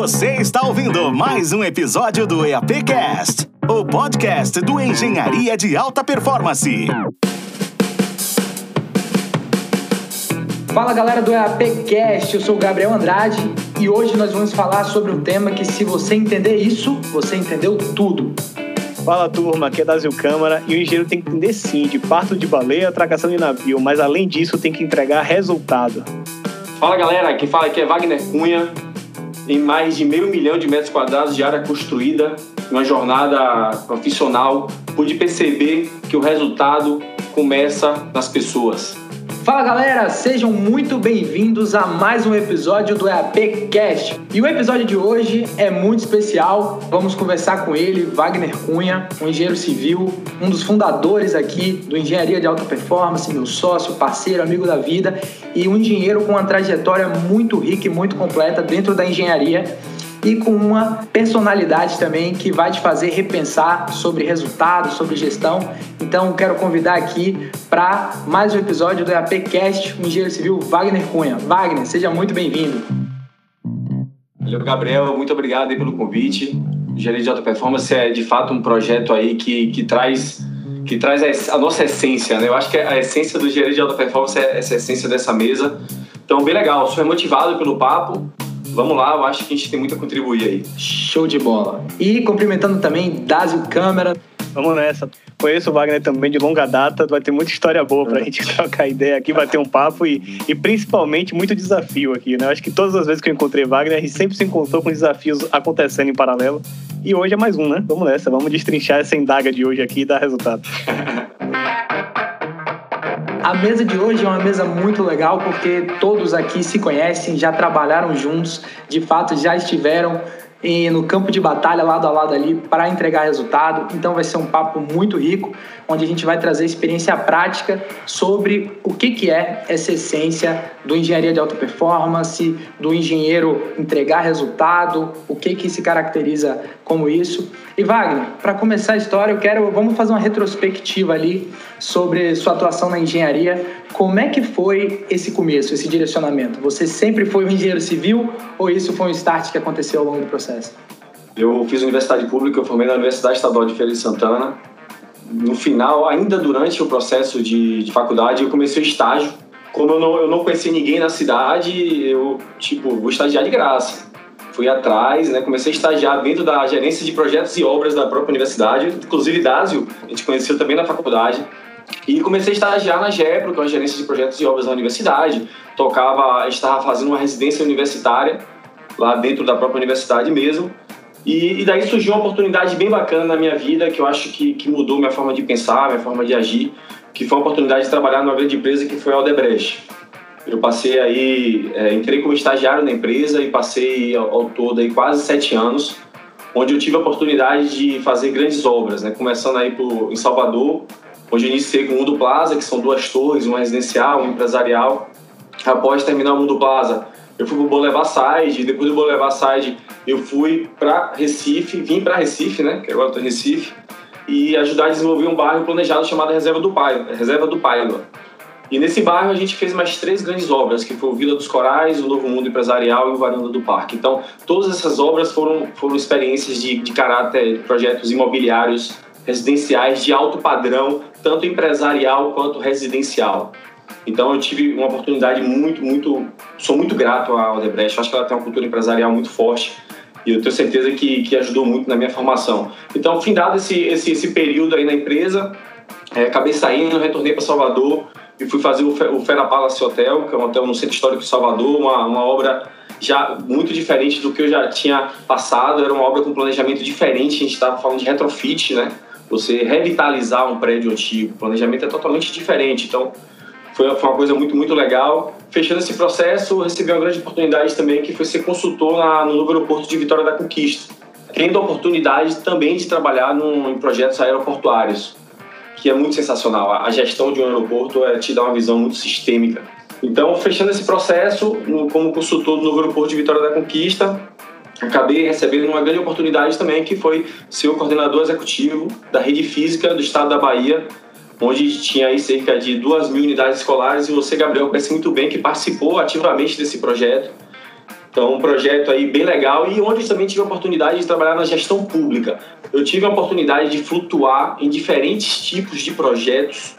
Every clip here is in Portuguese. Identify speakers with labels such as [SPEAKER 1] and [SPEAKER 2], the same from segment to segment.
[SPEAKER 1] Você está ouvindo mais um episódio do EAPcast, o podcast do Engenharia de Alta Performance.
[SPEAKER 2] Fala galera do EAPcast, eu sou o Gabriel Andrade e hoje nós vamos falar sobre um tema que se você entender isso, você entendeu tudo.
[SPEAKER 3] Fala turma, aqui é Dazio Câmara e o engenheiro tem que entender sim de parto de baleia, atracação de navio, mas além disso tem que entregar resultado.
[SPEAKER 4] Fala galera, quem fala aqui é Wagner Cunha. Em mais de meio milhão de metros quadrados de área construída, uma jornada profissional, pude perceber que o resultado começa nas pessoas.
[SPEAKER 2] Fala galera, sejam muito bem-vindos a mais um episódio do EAPcast. E o episódio de hoje é muito especial. Vamos conversar com ele, Wagner Cunha, um engenheiro civil, um dos fundadores aqui do Engenharia de Alta Performance, meu sócio, parceiro, amigo da vida e um engenheiro com uma trajetória muito rica e muito completa dentro da engenharia e com uma personalidade também que vai te fazer repensar sobre resultados, sobre gestão. Então, quero convidar aqui para mais um episódio do EAPcast, o engenheiro civil Wagner Cunha. Wagner, seja muito bem-vindo.
[SPEAKER 4] Valeu, Gabriel. Muito obrigado pelo convite. Engenharia de Alta Performance é, de fato, um projeto aí que, que traz que traz a, nossa essência, né? Eu acho que a essência do engenharia de alta performance é essa essência dessa mesa. Então, bem legal. Sou motivado pelo papo vamos lá, eu acho que a gente tem muito a contribuir aí.
[SPEAKER 2] Show de bola. E cumprimentando também Dazio Câmara.
[SPEAKER 3] Vamos nessa. Conheço o Wagner também de longa data, vai ter muita história boa pra gente trocar ideia aqui, bater um papo e, e principalmente muito desafio aqui, né? Eu acho que todas as vezes que eu encontrei Wagner, a gente sempre se encontrou com desafios acontecendo em paralelo. E hoje é mais um, né? Vamos nessa, vamos destrinchar essa indaga de hoje aqui e dar resultado.
[SPEAKER 2] A mesa de hoje é uma mesa muito legal porque todos aqui se conhecem, já trabalharam juntos, de fato já estiveram no campo de batalha lado a lado ali para entregar resultado. Então vai ser um papo muito rico, onde a gente vai trazer experiência prática sobre o que, que é essa essência do engenharia de alta performance, do engenheiro entregar resultado, o que, que se caracteriza como isso. E Wagner, para começar a história, eu quero vamos fazer uma retrospectiva ali sobre sua atuação na engenharia. Como é que foi esse começo, esse direcionamento? Você sempre foi um engenheiro civil ou isso foi um start que aconteceu ao longo do processo?
[SPEAKER 4] Eu fiz universidade pública, eu formei na Universidade Estadual de Feira de Santana. No final, ainda durante o processo de, de faculdade, eu comecei o estágio. Como eu não, eu não conhecia ninguém na cidade, eu, tipo, vou estagiar de graça fui atrás, né, comecei a estagiar dentro da gerência de projetos e obras da própria universidade, inclusive Dásio, a gente conheceu também na faculdade. E comecei a estagiar na GEPRO, que é uma gerência de projetos e obras da universidade. Tocava, estava fazendo uma residência universitária lá dentro da própria universidade mesmo. E, e, daí surgiu uma oportunidade bem bacana na minha vida, que eu acho que, que mudou minha forma de pensar, minha forma de agir, que foi a oportunidade de trabalhar numa grande empresa que foi a Aldebrecht. Eu passei aí, é, entrei como estagiário na empresa e passei ao, ao, todo aí quase sete anos, onde eu tive a oportunidade de fazer grandes obras, né? Começando aí por, em Salvador, onde eu iniciei com o Mundo Plaza, que são duas torres, uma residencial, uma empresarial. Após terminar o Mundo Plaza, eu fui para o Boulevard Side, depois do Boulevard Side eu fui para Recife, vim para Recife, né? Que agora estou em Recife, e ajudar a desenvolver um bairro planejado chamado Reserva do Pai, Reserva do Paiva e nesse bairro a gente fez mais três grandes obras, que foi o Vila dos Corais, o Novo Mundo Empresarial e o Varanda do Parque. Então, todas essas obras foram, foram experiências de, de caráter, projetos imobiliários residenciais de alto padrão, tanto empresarial quanto residencial. Então, eu tive uma oportunidade muito, muito... Sou muito grato à Odebrecht. Acho que ela tem uma cultura empresarial muito forte e eu tenho certeza que, que ajudou muito na minha formação. Então, findado esse, esse, esse período aí na empresa, é, acabei saindo, retornei para Salvador, e fui fazer o, o Fera Palace Hotel, que é um hotel no Centro Histórico de Salvador, uma, uma obra já muito diferente do que eu já tinha passado, era uma obra com planejamento diferente, a gente estava falando de retrofit, né? Você revitalizar um prédio antigo, o planejamento é totalmente diferente, então foi, uma coisa muito, muito legal. Fechando esse processo, recebi uma grande oportunidade também, que foi ser consultor na, no novo aeroporto de Vitória da Conquista, tendo a oportunidade também de trabalhar num, em projetos aeroportuários que é muito sensacional. A gestão de um aeroporto é, te dá uma visão muito sistêmica. Então, fechando esse processo, no, como consultor do novo aeroporto de Vitória da Conquista, acabei recebendo uma grande oportunidade também, que foi ser o coordenador executivo da rede física do estado da Bahia, onde tinha aí cerca de duas mil unidades escolares, e você, Gabriel, conhece muito bem que participou ativamente desse projeto. Então, um projeto aí bem legal e onde também tive a oportunidade de trabalhar na gestão pública. Eu tive a oportunidade de flutuar em diferentes tipos de projetos,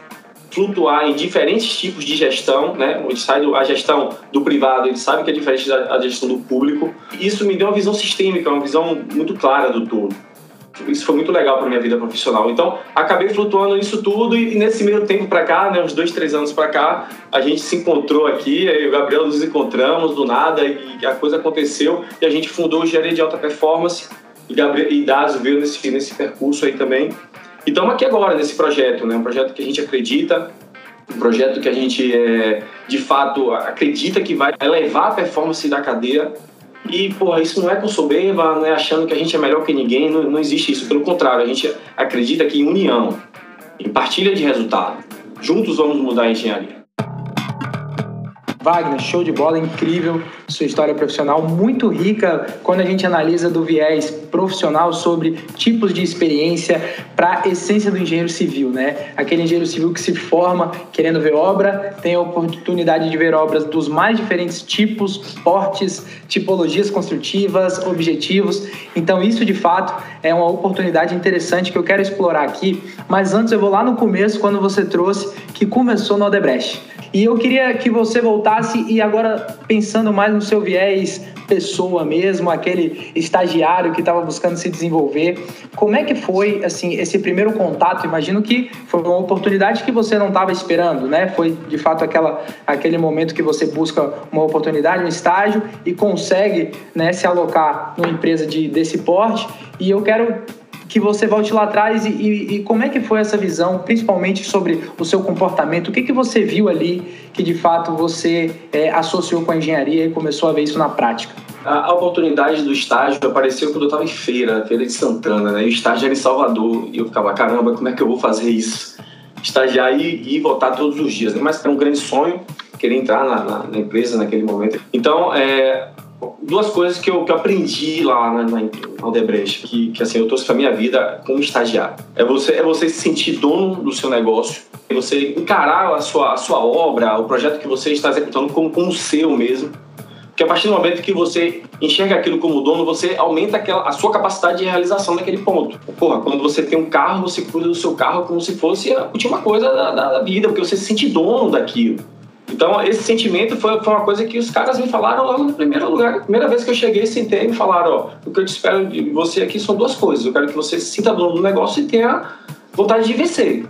[SPEAKER 4] flutuar em diferentes tipos de gestão, né? Onde sai a gestão do privado, ele sabe que é diferente da gestão do público. Isso me deu uma visão sistêmica, uma visão muito clara do todo isso foi muito legal para minha vida profissional. Então, acabei flutuando nisso tudo e, nesse meio tempo para cá, né, uns dois, três anos para cá, a gente se encontrou aqui, eu e o Gabriel nos encontramos do nada e a coisa aconteceu e a gente fundou o Engenharia de Alta Performance e, Gabriel, e Dazo veio nesse, nesse percurso aí também. E estamos aqui agora nesse projeto, né, um projeto que a gente acredita, um projeto que a gente, é, de fato, acredita que vai elevar a performance da cadeia e, porra, isso não é com soberba, não é achando que a gente é melhor que ninguém, não, não existe isso. Pelo contrário, a gente acredita que em união, em partilha de resultado, juntos vamos mudar a engenharia.
[SPEAKER 2] Wagner, show de bola, incrível sua história profissional, muito rica quando a gente analisa do viés profissional sobre tipos de experiência para a essência do engenheiro civil, né? Aquele engenheiro civil que se forma querendo ver obra, tem a oportunidade de ver obras dos mais diferentes tipos, portes, tipologias construtivas, objetivos. Então, isso de fato é uma oportunidade interessante que eu quero explorar aqui. Mas antes, eu vou lá no começo, quando você trouxe que começou no Odebrecht. E eu queria que você voltasse e agora pensando mais no seu viés pessoa mesmo, aquele estagiário que estava buscando se desenvolver, como é que foi assim esse primeiro contato? Imagino que foi uma oportunidade que você não estava esperando, né? Foi de fato aquela aquele momento que você busca uma oportunidade, um estágio e consegue, né, se alocar numa empresa de desse porte. E eu quero que você volte lá atrás e, e, e, como é que foi essa visão, principalmente sobre o seu comportamento? O que, que você viu ali que de fato você é, associou com a engenharia e começou a ver isso na prática?
[SPEAKER 4] A, a oportunidade do estágio apareceu quando eu estava em feira, feira de Santana, né? E o estágio era em Salvador e eu ficava, caramba, como é que eu vou fazer isso? Estagiar e, e voltar todos os dias, né? Mas era um grande sonho, querer entrar na, na, na empresa naquele momento. Então, é, duas coisas que eu, que eu aprendi lá na, na que, que assim, eu trouxe para minha vida como estagiário. É você, é você se sentir dono do seu negócio, é você encarar a sua, a sua obra, o projeto que você está executando como, como seu mesmo. Porque a partir do momento que você enxerga aquilo como dono, você aumenta aquela, a sua capacidade de realização naquele ponto. Porra, quando você tem um carro, você cuida do seu carro como se fosse a última coisa da, da vida, porque você se sente dono daquilo. Então, esse sentimento foi, foi uma coisa que os caras me falaram logo no primeiro lugar. Primeira vez que eu cheguei, sentei e me falaram: ó, o que eu te espero de você aqui são duas coisas. Eu quero que você se sinta dono do negócio e tenha vontade de vencer.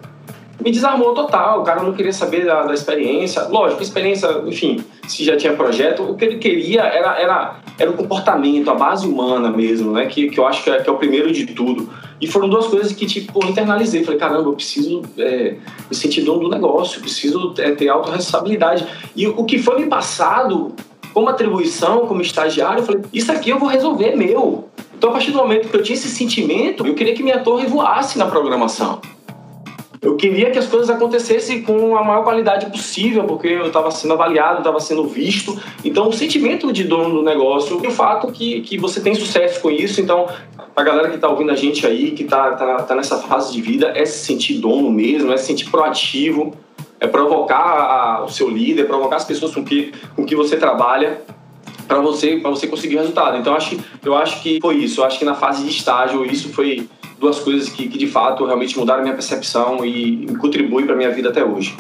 [SPEAKER 4] Me desarmou total, o cara não queria saber da, da experiência. Lógico, experiência, enfim, se já tinha projeto, o que ele queria era, era, era o comportamento, a base humana mesmo, né? Que, que eu acho que é, que é o primeiro de tudo. E foram duas coisas que, tipo, eu internalizei. Falei, caramba, eu preciso é, me sentir dono do negócio, preciso é, ter autorresponsabilidade. E o que foi me passado como atribuição, como estagiário, eu falei, isso aqui eu vou resolver, meu. Então, a partir do momento que eu tinha esse sentimento, eu queria que minha torre voasse na programação. Eu queria que as coisas acontecessem com a maior qualidade possível, porque eu estava sendo avaliado, estava sendo visto. Então, o sentimento de dono do negócio e o fato que, que você tem sucesso com isso. Então, a galera que está ouvindo a gente aí, que está tá, tá nessa fase de vida, é se sentir dono mesmo, é se sentir proativo, é provocar a, o seu líder, provocar as pessoas com que, com que você trabalha para você para você conseguir resultado. Então acho eu acho que foi isso. Eu acho que na fase de estágio isso foi duas coisas que, que de fato realmente mudaram minha percepção e, e contribuem para minha vida até hoje.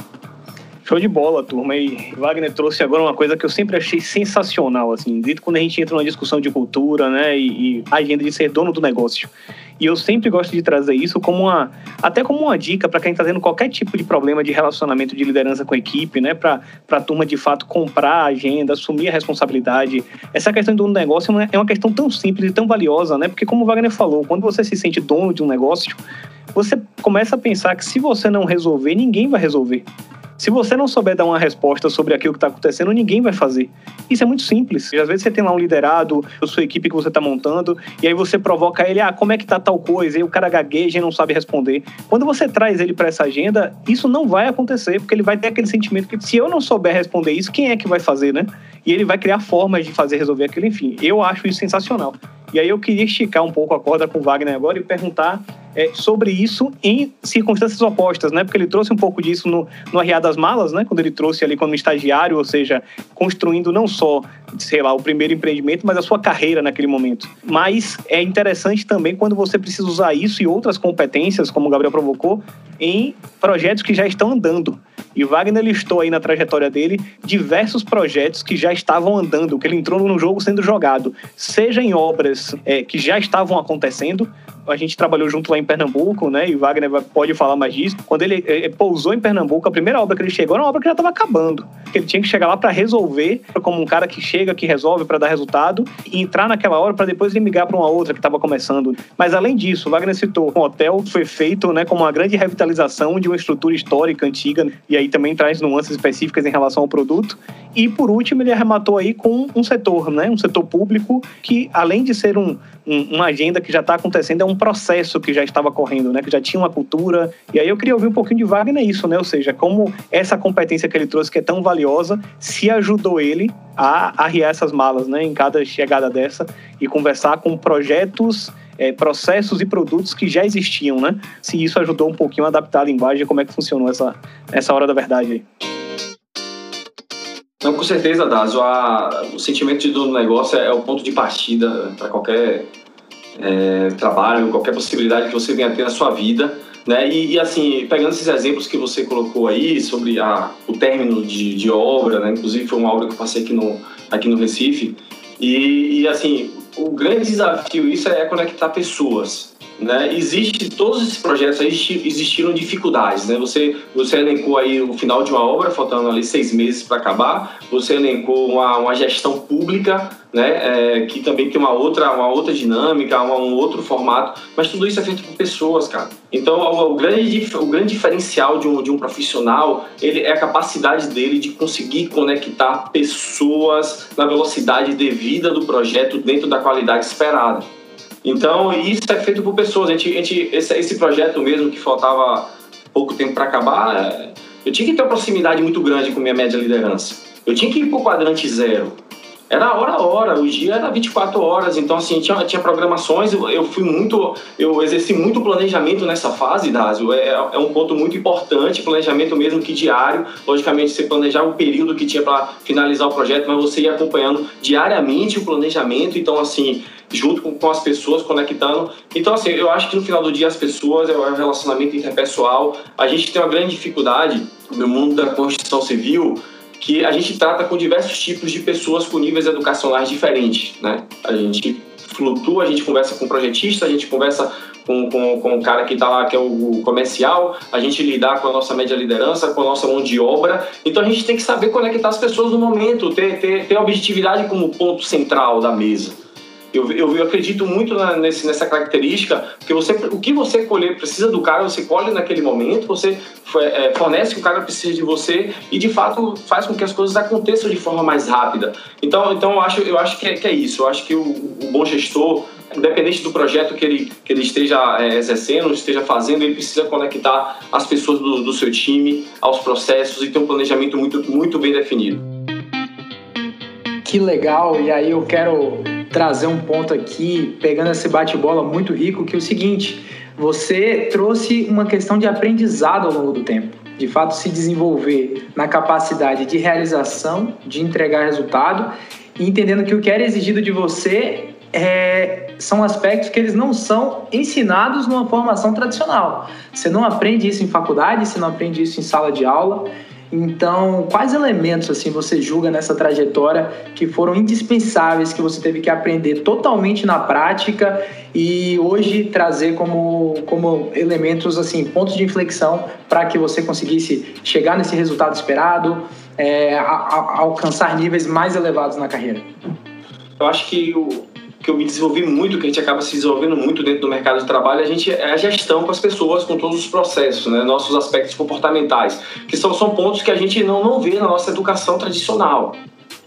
[SPEAKER 3] Show de bola, turma. E Wagner trouxe agora uma coisa que eu sempre achei sensacional, assim, desde quando a gente entra numa discussão de cultura, né, e, e agenda de ser dono do negócio. E eu sempre gosto de trazer isso como uma, até como uma dica para quem está tendo qualquer tipo de problema de relacionamento de liderança com a equipe, né, para a turma de fato comprar a agenda, assumir a responsabilidade. Essa questão do negócio é uma questão tão simples e tão valiosa, né, porque como o Wagner falou, quando você se sente dono de um negócio, você começa a pensar que se você não resolver, ninguém vai resolver. Se você não souber dar uma resposta sobre aquilo que está acontecendo, ninguém vai fazer. Isso é muito simples. E às vezes você tem lá um liderado, a sua equipe que você está montando, e aí você provoca ele, ah, como é que tá tal coisa? E o cara gagueja e não sabe responder. Quando você traz ele para essa agenda, isso não vai acontecer, porque ele vai ter aquele sentimento que se eu não souber responder isso, quem é que vai fazer, né? E ele vai criar formas de fazer resolver aquilo, enfim. Eu acho isso sensacional. E aí eu queria esticar um pouco a corda com o Wagner agora e perguntar é, sobre isso em circunstâncias opostas, né? Porque ele trouxe um pouco disso no, no Arriar das Malas, né? Quando ele trouxe ali como estagiário, ou seja, construindo não só, sei lá, o primeiro empreendimento, mas a sua carreira naquele momento. Mas é interessante também quando você precisa usar isso e outras competências, como o Gabriel provocou, em projetos que já estão andando. E Wagner listou aí na trajetória dele diversos projetos que já estavam andando, que ele entrou no jogo sendo jogado, seja em obras é, que já estavam acontecendo, a gente trabalhou junto lá em Pernambuco, né? E Wagner pode falar mais disso. Quando ele, ele pousou em Pernambuco, a primeira obra que ele chegou era uma obra que já estava acabando. Ele tinha que chegar lá para resolver, como um cara que chega, que resolve para dar resultado, e entrar naquela hora para depois ele migrar para uma outra que estava começando. Mas além disso, Wagner citou, um hotel foi feito, né, como uma grande revitalização de uma estrutura histórica antiga, e aí também traz nuances específicas em relação ao produto. E por último, ele arrematou aí com um setor, né, um setor público que além de ser um, um uma agenda que já está acontecendo, é um processo que já estava correndo, né? Que já tinha uma cultura. E aí eu queria ouvir um pouquinho de Wagner isso, né? Ou seja, como essa competência que ele trouxe, que é tão valiosa, se ajudou ele a arriar essas malas, né? Em cada chegada dessa e conversar com projetos é, processos e produtos que já existiam, né? Se isso ajudou um pouquinho a adaptar a linguagem, como é que funcionou essa, essa hora da verdade aí.
[SPEAKER 4] Com certeza, Dazo. o sentimento de dono do negócio é, é o ponto de partida para qualquer é, trabalho, qualquer possibilidade que você venha ter na sua vida. Né? E, e, assim, pegando esses exemplos que você colocou aí sobre a, o término de, de obra, né? inclusive foi uma obra que eu passei aqui no, aqui no Recife, e, e assim, o grande desafio isso é conectar pessoas. Né? Existe todos esses projetos existiram dificuldades, né? Você você elencou aí o final de uma obra, faltando ali seis meses para acabar. Você elencou uma, uma gestão pública, né? É, que também tem uma outra uma outra dinâmica, uma, um outro formato. Mas tudo isso é feito por pessoas, cara. Então o, o, grande o grande diferencial de um de um profissional ele é a capacidade dele de conseguir conectar pessoas na velocidade devida do projeto dentro da qualidade esperada. Então, isso é feito por pessoas. A gente, a gente, esse, esse projeto mesmo, que faltava pouco tempo para acabar, é, eu tinha que ter uma proximidade muito grande com minha média liderança. Eu tinha que ir para o quadrante zero. Era hora a hora, o dia era 24 horas, então assim, tinha, tinha programações, eu, eu fui muito, eu exerci muito planejamento nessa fase, Dásio, é, é um ponto muito importante, planejamento mesmo que diário, logicamente você planejar o período que tinha para finalizar o projeto, mas você ia acompanhando diariamente o planejamento, então assim, junto com, com as pessoas, conectando. Então, assim, eu acho que no final do dia as pessoas, é o relacionamento interpessoal. A gente tem uma grande dificuldade no mundo da construção civil que a gente trata com diversos tipos de pessoas com níveis educacionais diferentes, né? A gente flutua, a gente conversa com projetista, a gente conversa com, com, com o cara que está lá, que é o comercial, a gente lidar com a nossa média liderança, com a nossa mão de obra. Então a gente tem que saber conectar as pessoas no momento, ter, ter, ter a objetividade como ponto central da mesa. Eu, eu, eu, acredito muito na, nesse, nessa característica, porque você, o que você colher precisa do cara, você colhe naquele momento, você é, fornece o que o cara precisa de você e de fato faz com que as coisas aconteçam de forma mais rápida. Então, então eu acho, eu acho que, é, que é isso. Eu acho que o, o, bom gestor, independente do projeto que ele, que ele esteja é, exercendo, esteja fazendo, ele precisa conectar as pessoas do, do seu time aos processos e ter um planejamento muito, muito bem definido.
[SPEAKER 2] Que legal! E aí eu quero trazer um ponto aqui, pegando esse bate-bola muito rico, que é o seguinte: você trouxe uma questão de aprendizado ao longo do tempo. De fato, se desenvolver na capacidade de realização, de entregar resultado, e entendendo que o que era exigido de você é, são aspectos que eles não são ensinados numa formação tradicional. Você não aprende isso em faculdade, você não aprende isso em sala de aula. Então, quais elementos assim você julga nessa trajetória que foram indispensáveis que você teve que aprender totalmente na prática e hoje trazer como, como elementos assim pontos de inflexão para que você conseguisse chegar nesse resultado esperado, é, a, a, alcançar níveis mais elevados na carreira?
[SPEAKER 4] Eu acho que o, que eu me desenvolvi muito, que a gente acaba se desenvolvendo muito dentro do mercado de trabalho, a gente é a gestão com as pessoas, com todos os processos, né? nossos aspectos comportamentais, que são, são pontos que a gente não, não vê na nossa educação tradicional.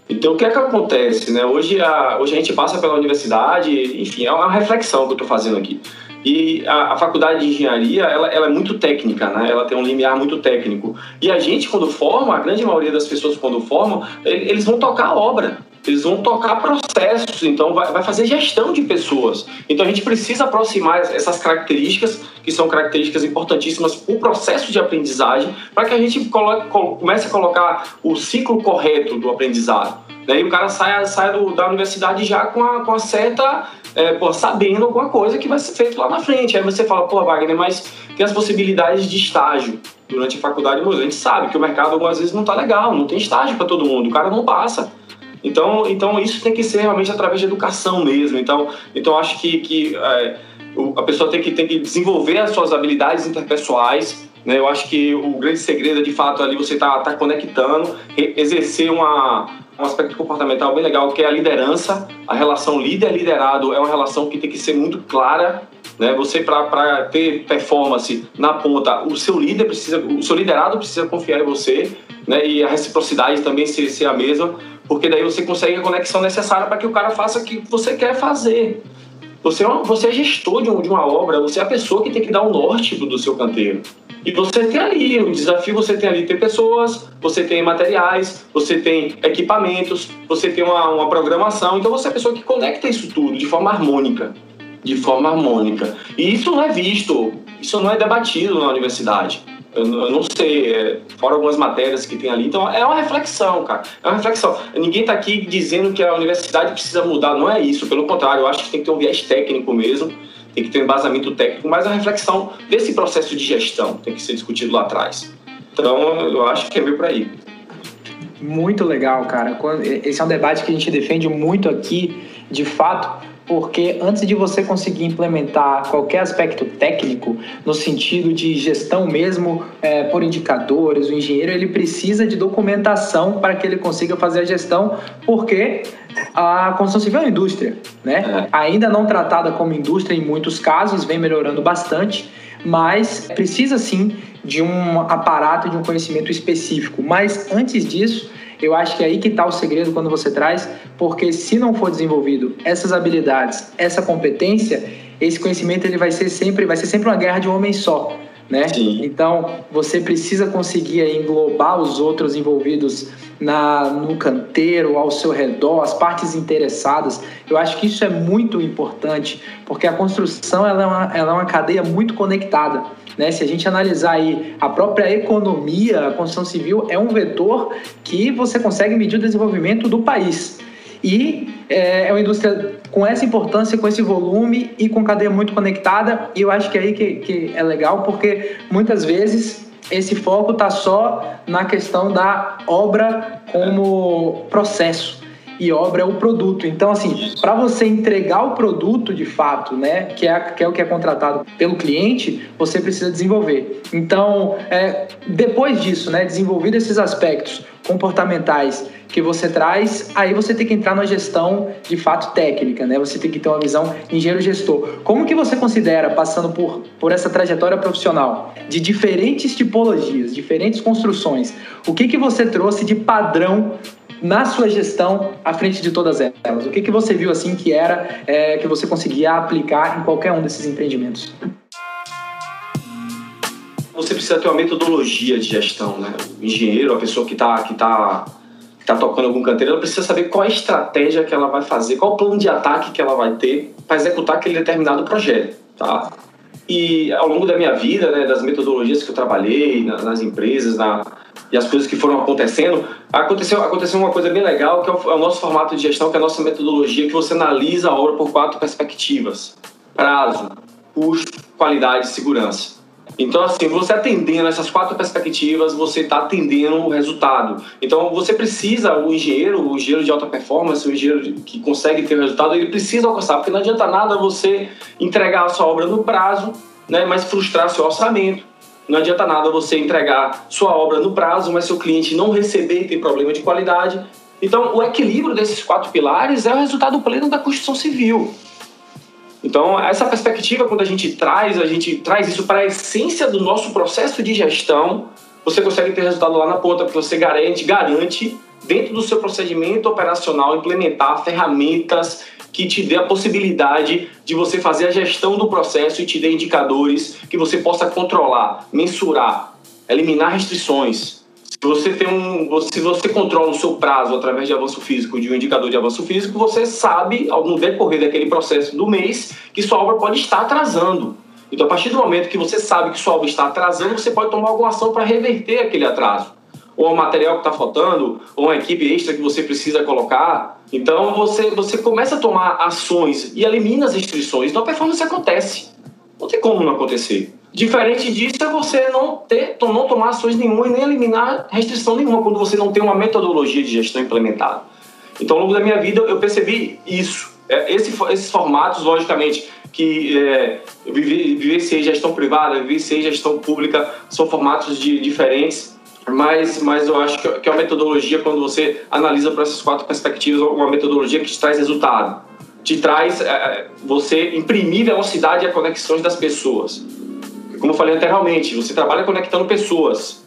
[SPEAKER 4] Então, o que é que acontece? Né? Hoje, a, hoje a gente passa pela universidade, enfim, é uma reflexão que eu estou fazendo aqui. E a, a faculdade de engenharia, ela, ela, é muito técnica, né? Ela tem um limiar muito técnico. E a gente, quando forma, a grande maioria das pessoas quando formam, eles vão tocar a obra. Eles vão tocar processos, então vai, vai fazer gestão de pessoas. Então a gente precisa aproximar essas características, que são características importantíssimas para o processo de aprendizagem, para que a gente coloque, comece a colocar o ciclo correto do aprendizado. Daí o cara sai, sai do, da universidade já com a, com a certa é, pô, sabendo alguma coisa que vai ser feito lá na frente. Aí você fala, pô, Wagner, mas tem as possibilidades de estágio durante a faculdade. Mas a gente sabe que o mercado algumas vezes não está legal, não tem estágio para todo mundo, o cara não passa. Então, então isso tem que ser realmente através de educação mesmo. Então, então acho que, que é, a pessoa tem que, tem que desenvolver as suas habilidades interpessoais. Né? Eu acho que o grande segredo é, de fato, ali você tá, tá conectando, exercer uma, um aspecto comportamental bem legal, que é a liderança. A relação líder-liderado é uma relação que tem que ser muito clara. Né? Você, para ter performance na ponta, o seu líder precisa, o seu liderado precisa confiar em você, né? e a reciprocidade também ser, ser a mesma, porque daí você consegue a conexão necessária para que o cara faça o que você quer fazer. Você é, uma, você é gestor de, um, uma obra, você é a pessoa que tem que dar o norte do, seu canteiro. E você tem ali, o desafio você tem ali ter pessoas, você tem materiais, você tem equipamentos, você tem uma, uma programação. Então você é a pessoa que conecta isso tudo de forma harmônica. De forma harmônica. E isso não é visto, isso não é debatido na universidade. Eu, eu não sei, é, fora algumas matérias que tem ali. Então é uma reflexão, cara. É uma reflexão. Ninguém está aqui dizendo que a universidade precisa mudar, não é isso. Pelo contrário, eu acho que tem que ter um viés técnico mesmo tem que ter um embasamento técnico, mas a reflexão desse processo de gestão tem que ser discutido lá atrás. Então, eu acho que é meio por aí.
[SPEAKER 2] Muito legal, cara. Esse é um debate que a gente defende muito aqui, de fato, porque antes de você conseguir implementar qualquer aspecto técnico, no sentido de gestão mesmo é, por indicadores, o engenheiro ele precisa de documentação para que ele consiga fazer a gestão, porque a construção civil é uma indústria, né? É. Ainda não tratada como indústria em muitos casos, vem melhorando bastante, mas precisa sim de um aparato, de um conhecimento específico. Mas antes disso, eu acho que é aí que está o segredo quando você traz, porque se não for desenvolvido essas habilidades, essa competência, esse conhecimento ele vai ser sempre, vai ser sempre uma guerra de um homem só. Né? Então, você precisa conseguir englobar os outros envolvidos na, no canteiro, ao seu redor, as partes interessadas. Eu acho que isso é muito importante, porque a construção ela é uma, ela é uma cadeia muito conectada. Né? Se a gente analisar aí a própria economia, a construção civil é um vetor que você consegue medir o desenvolvimento do país. E é, é uma indústria com essa importância, com esse volume e com cadeia muito conectada. E eu acho que é aí que, que é legal, porque muitas vezes esse foco está só na questão da obra como processo e obra é o produto. Então, assim, para você entregar o produto de fato, né, que é, que é o que é contratado pelo cliente, você precisa desenvolver. Então, é, depois disso, né, desenvolvido esses aspectos comportamentais que você traz, aí você tem que entrar na gestão de fato técnica, né? Você tem que ter uma visão engenheiro gestor. Como que você considera, passando por, por essa trajetória profissional, de diferentes tipologias, diferentes construções, o que que você trouxe de padrão na sua gestão à frente de todas elas? O que, que você viu assim que era é, que você conseguia aplicar em qualquer um desses empreendimentos?
[SPEAKER 4] Você precisa ter uma metodologia de gestão, né? O engenheiro, a pessoa que está que tá, que tá tocando algum canteiro, ela precisa saber qual a estratégia que ela vai fazer, qual o plano de ataque que ela vai ter para executar aquele determinado projeto, tá? E ao longo da minha vida, né, das metodologias que eu trabalhei nas empresas, na, e as coisas que foram acontecendo, aconteceu, aconteceu uma coisa bem legal, que é o, é o nosso formato de gestão, que é a nossa metodologia, que você analisa a obra por quatro perspectivas: prazo, custo, qualidade e segurança. Então, assim, você atendendo essas quatro perspectivas, você está atendendo o resultado. Então, você precisa, o engenheiro, o engenheiro de alta performance, o engenheiro que consegue ter o resultado, ele precisa alcançar, porque não adianta nada você entregar a sua obra no prazo, né, mas frustrar seu orçamento. Não adianta nada você entregar sua obra no prazo, mas seu cliente não receber e ter problema de qualidade. Então, o equilíbrio desses quatro pilares é o resultado pleno da construção civil. Então, essa perspectiva, quando a gente traz, a gente traz isso para a essência do nosso processo de gestão, você consegue ter resultado lá na ponta, porque você garante, garante dentro do seu procedimento operacional, implementar ferramentas que te dê a possibilidade de você fazer a gestão do processo e te dê indicadores que você possa controlar, mensurar, eliminar restrições. Se você tem um, se você controla o seu prazo através de avanço físico, de um indicador de avanço físico, você sabe, no decorrer daquele processo do mês, que sua obra pode estar atrasando. Então, a partir do momento que você sabe que sua obra está atrasando, você pode tomar alguma ação para reverter aquele atraso. Ou o material que está faltando, ou uma equipe extra que você precisa colocar. Então, você, você começa a tomar ações e elimina as restrições. Então, a performance acontece. Não tem como não acontecer. Diferente disso é você não, ter, não tomar ações nenhuma e nem eliminar restrição nenhuma quando você não tem uma metodologia de gestão implementada. Então, ao longo da minha vida, eu percebi isso. É, esse, esses formatos, logicamente, que é, vivenciei gestão privada, vivenciei gestão pública, são formatos de, diferentes, mas, mas eu acho que, é uma metodologia, quando você analisa por essas quatro perspectivas, uma metodologia que te traz resultado, te traz é, é você imprimir velocidade a conexões das pessoas. Como eu falei anteriormente, você trabalha conectando pessoas,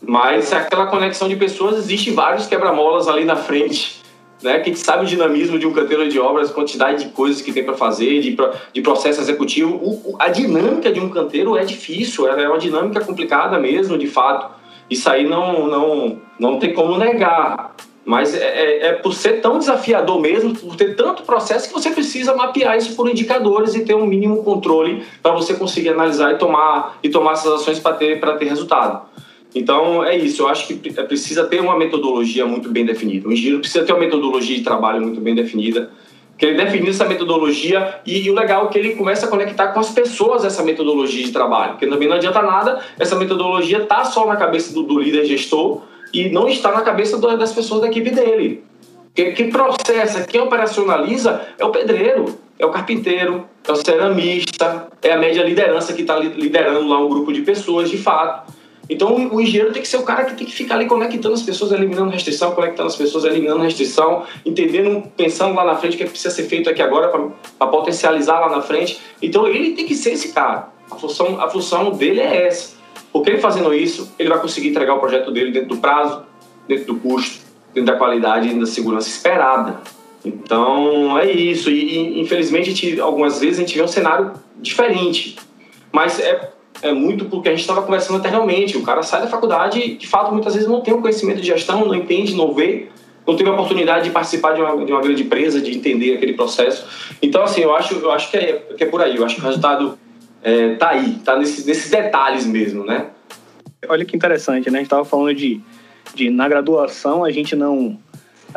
[SPEAKER 4] mas aquela conexão de pessoas existe vários quebra-molas ali na frente né, que sabe o dinamismo de um canteiro de obras, quantidade de coisas que tem para fazer, de, de processo executivo. O, a dinâmica de um canteiro é difícil, é uma dinâmica complicada mesmo, de fato. Isso aí não, não, não tem como negar. Mas é, é, é por ser tão desafiador mesmo, por ter tanto processo, que você precisa mapear isso por indicadores e ter um mínimo controle para você conseguir analisar e tomar, e tomar essas ações para ter, ter resultado. Então, é isso. Eu acho que é precisa ter uma metodologia muito bem definida. O engenheiro precisa ter uma metodologia de trabalho muito bem definida. Que ele define essa metodologia e, e, o legal é que ele começa a conectar com as pessoas essa metodologia de trabalho. Porque também não adianta nada essa metodologia tá só na cabeça do, do líder gestor e não está na cabeça do, das pessoas da equipe dele. Quem, quem processa, quem operacionaliza é o pedreiro, é o carpinteiro, é o ceramista, é a média liderança que está liderando lá um grupo de pessoas de fato. Então o engenheiro tem que ser o cara que tem que ficar ali conectando as pessoas, eliminando restrição, conectando as pessoas, eliminando restrição, entendendo, pensando lá na frente o que, é que precisa ser feito aqui agora para potencializar lá na frente. Então ele tem que ser esse cara. A função, a função dele é essa. Porque ele fazendo isso, ele vai conseguir entregar o projeto dele dentro do prazo, dentro do custo, dentro da qualidade e da segurança esperada. Então é isso. E, infelizmente, gente, algumas vezes a gente vê um cenário diferente. Mas é é muito porque a gente estava conversando anteriormente. O cara sai da faculdade e, de fato, muitas vezes não tem o conhecimento de gestão, não entende, não vê, não teve a oportunidade de participar de uma, de uma grande empresa, de entender aquele processo. Então, assim, eu acho, eu acho que, é, que é por aí. Eu acho que o resultado é, tá aí, tá nesse, nesses detalhes mesmo, né?
[SPEAKER 3] Olha que interessante, né? A gente estava falando de, de, na graduação, a gente não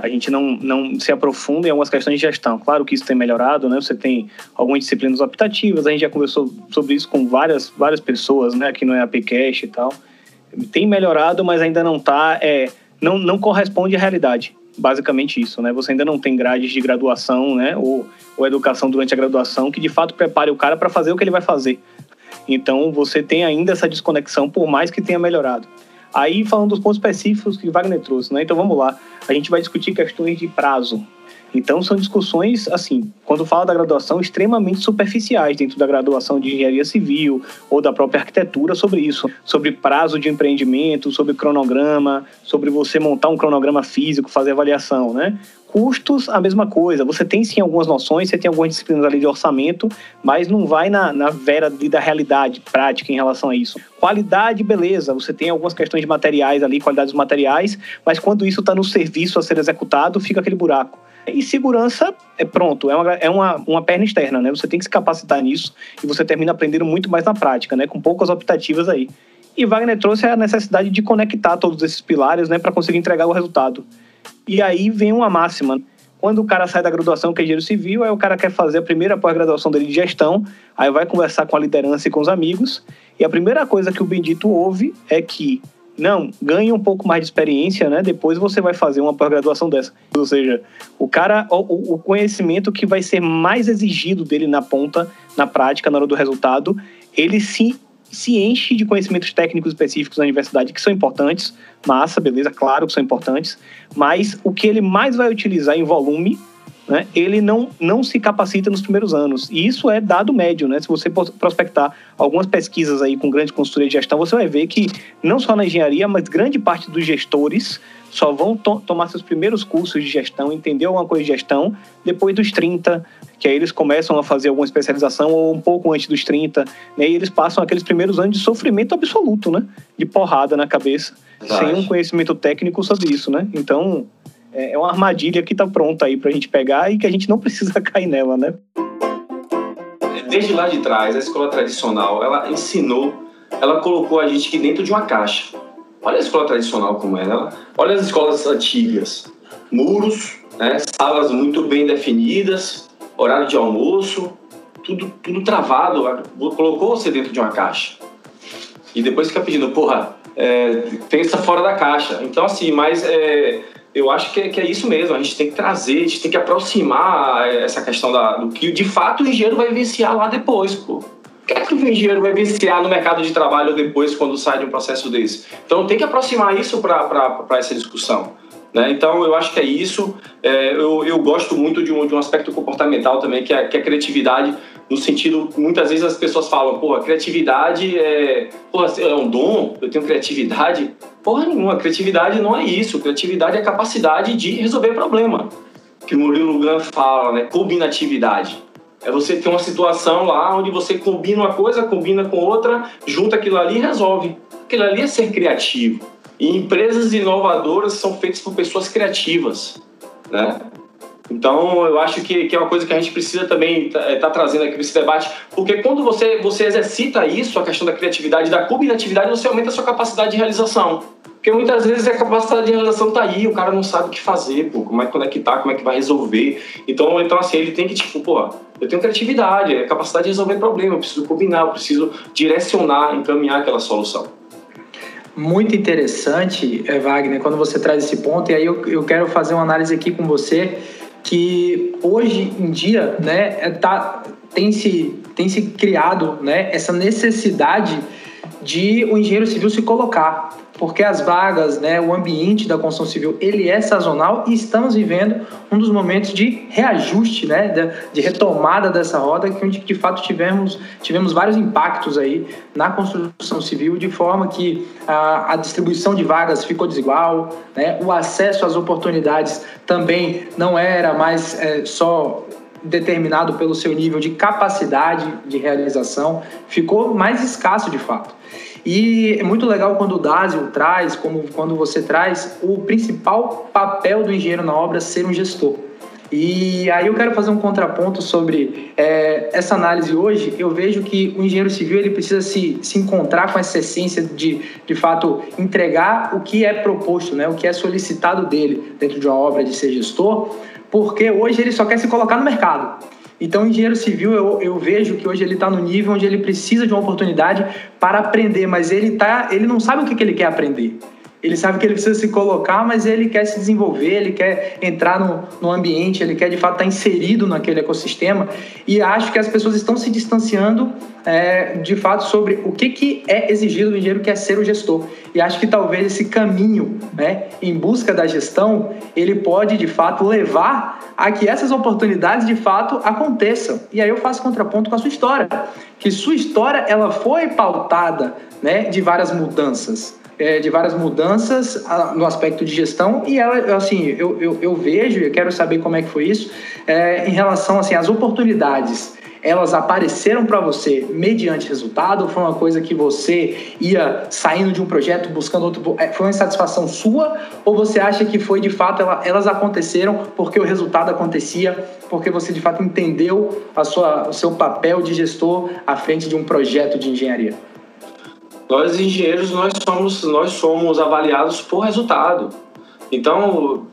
[SPEAKER 3] a gente não, não se aprofunda em algumas questões de gestão. Claro que isso tem melhorado, né? Você tem algumas disciplinas optativas, a gente já conversou sobre isso com várias, várias pessoas, né? Aqui no EAPcast e tal. Tem melhorado, mas ainda não está, é, não, não corresponde à realidade. Basicamente isso, né? Você ainda não tem grades de graduação, né? Ou, ou educação durante a graduação que de fato prepare o cara para fazer o que ele vai fazer. Então você tem ainda essa desconexão, por mais que tenha melhorado. Aí, falando dos pontos específicos que Wagner trouxe, né? Então vamos lá. A gente vai discutir questões de prazo. Então, são discussões, assim, quando fala da graduação, extremamente superficiais dentro da graduação de engenharia civil ou da própria arquitetura sobre isso, sobre prazo de empreendimento, sobre cronograma, sobre você montar um cronograma físico, fazer avaliação, né? Custos, a mesma coisa. Você tem sim algumas noções, você tem algumas disciplinas ali de orçamento, mas não vai na, na vera de, da realidade prática em relação a isso. Qualidade, beleza. Você tem algumas questões de materiais ali, qualidade dos materiais, mas quando isso está no serviço a ser executado, fica aquele buraco. E segurança é pronto, é uma, é uma, uma perna externa, né? Você tem que se capacitar nisso e você termina aprendendo muito mais na prática, né? Com poucas optativas aí. E Wagner trouxe a necessidade de conectar todos esses pilares, né? Para conseguir entregar o resultado. E aí vem uma máxima. Quando o cara sai da graduação, que é engenheiro civil, aí o cara quer fazer a primeira pós-graduação dele de gestão, aí vai conversar com a liderança e com os amigos, e a primeira coisa que o bendito ouve é que não, ganhe um pouco mais de experiência, né? Depois você vai fazer uma pós-graduação dessa. Ou seja, o cara, o, o, conhecimento que vai ser mais exigido dele na ponta, na prática, na hora do resultado, ele se, se enche de conhecimentos técnicos específicos na universidade que são importantes, massa, beleza, claro que são importantes, mas o que ele mais vai utilizar em volume né, ele não, não se capacita nos primeiros anos. E isso é dado médio, né? Se você prospectar algumas pesquisas aí com grande consultoria de gestão, você vai ver que não só na engenharia, mas grande parte dos gestores só vão to tomar seus primeiros cursos de gestão, entender alguma coisa de gestão, depois dos 30, que aí eles começam a fazer alguma especialização ou um pouco antes dos 30, né? E eles passam aqueles primeiros anos de sofrimento absoluto, né? De porrada na cabeça, Verdade. sem um conhecimento técnico sobre isso, né? Então, é, é uma armadilha que está pronta aí para a gente pegar e que a gente não precisa cair nela, né?
[SPEAKER 4] Desde lá de trás, a escola tradicional, ela ensinou, ela colocou a gente aqui dentro de uma caixa. Olha a escola tradicional como é, ela. Olha as escolas antigas. Muros, né, salas muito bem definidas, horário de almoço, tudo, tudo travado. Colocou você dentro de uma caixa. E depois fica pedindo, porra, é, pensa fora da caixa. Então, assim, mas é, eu acho que é, que é, isso mesmo, a gente tem que trazer, a gente tem que aproximar essa questão da, do que de fato o engenheiro vai vivenciar lá depois, pô. O que é que o engenheiro vai vivenciar no mercado de trabalho depois, quando sai de um processo desse? Então tem que aproximar isso para essa discussão. Né? Então, eu acho que é isso. É, eu, eu gosto muito de um, de um aspecto comportamental também, que é, que é a criatividade, no sentido, muitas vezes as pessoas falam, porra, criatividade é, porra, é um dom, eu tenho criatividade. Porra nenhuma, criatividade não é isso. Criatividade é a capacidade de resolver problema. Que o Murilo Gun fala, né? Combinatividade. É você ter uma situação lá onde você combina uma coisa, combina com outra, junta aquilo ali e resolve. Aquilo ali é ser criativo. E empresas inovadoras são feitas por pessoas criativas, né? Então, eu acho que, que é uma coisa que a gente precisa também estar tá, tá trazendo aqui nesse debate, porque quando você, você exercita isso, a questão da criatividade, da combinatividade, você aumenta a sua capacidade de realização. Porque muitas vezes a capacidade de realização está aí, o cara não sabe o que fazer, pô, como é que conectar, como é que vai resolver. Então, então assim, ele tem que, tipo, pô, eu tenho criatividade, é capacidade de resolver problema, eu preciso combinar, eu preciso direcionar, encaminhar aquela solução
[SPEAKER 2] muito interessante, eh, Wagner, quando você traz esse ponto, e aí eu, eu quero fazer uma análise aqui com você, que hoje em dia, né, é, tá, tem, se, tem se criado né, essa necessidade de o engenheiro civil se colocar porque as vagas, né, o ambiente da construção civil, ele é sazonal e estamos vivendo um dos momentos de reajuste, né, de, de retomada dessa roda, que onde de fato tivemos, tivemos vários impactos aí na construção civil, de forma que a, a distribuição de vagas ficou desigual, né, o acesso às oportunidades também não era mais é, só determinado pelo seu nível de capacidade de realização, ficou mais escasso de fato. E é muito legal quando o Dásio traz, como quando você traz, o principal papel do engenheiro na obra ser um gestor. E aí eu quero fazer um contraponto sobre é, essa análise hoje. Eu vejo que o engenheiro civil ele precisa se, se encontrar com essa essência de, de fato, entregar o que é proposto, né? o que é solicitado dele dentro de uma obra de ser gestor, porque hoje ele só quer se colocar no mercado. Então, o engenheiro civil, eu, eu vejo que hoje ele está no nível onde ele precisa de uma oportunidade para aprender, mas ele, tá, ele não sabe o que, que ele quer aprender. Ele sabe que ele precisa se colocar, mas ele quer se desenvolver, ele quer entrar no, no ambiente, ele quer de fato estar inserido naquele ecossistema. E acho que as pessoas estão se distanciando é, de fato sobre o que, que é exigido do engenheiro, que é ser o gestor. E acho que talvez esse caminho né, em busca da gestão, ele pode de fato levar a que essas oportunidades de fato aconteçam. E aí eu faço contraponto com a sua história, que sua história ela foi pautada né, de várias mudanças é, de várias mudanças a, no aspecto de gestão e ela, assim, eu, eu, eu vejo, eu quero saber como é que foi isso, é, em relação, assim, às oportunidades elas apareceram para você mediante resultado? Ou foi uma coisa que você ia saindo de um projeto buscando outro? É, foi uma insatisfação sua? Ou você acha que foi de fato elas aconteceram porque o resultado acontecia, porque você de fato entendeu a sua, o seu papel de gestor à frente de um projeto de engenharia?
[SPEAKER 4] Nós engenheiros nós somos nós somos avaliados por resultado. Então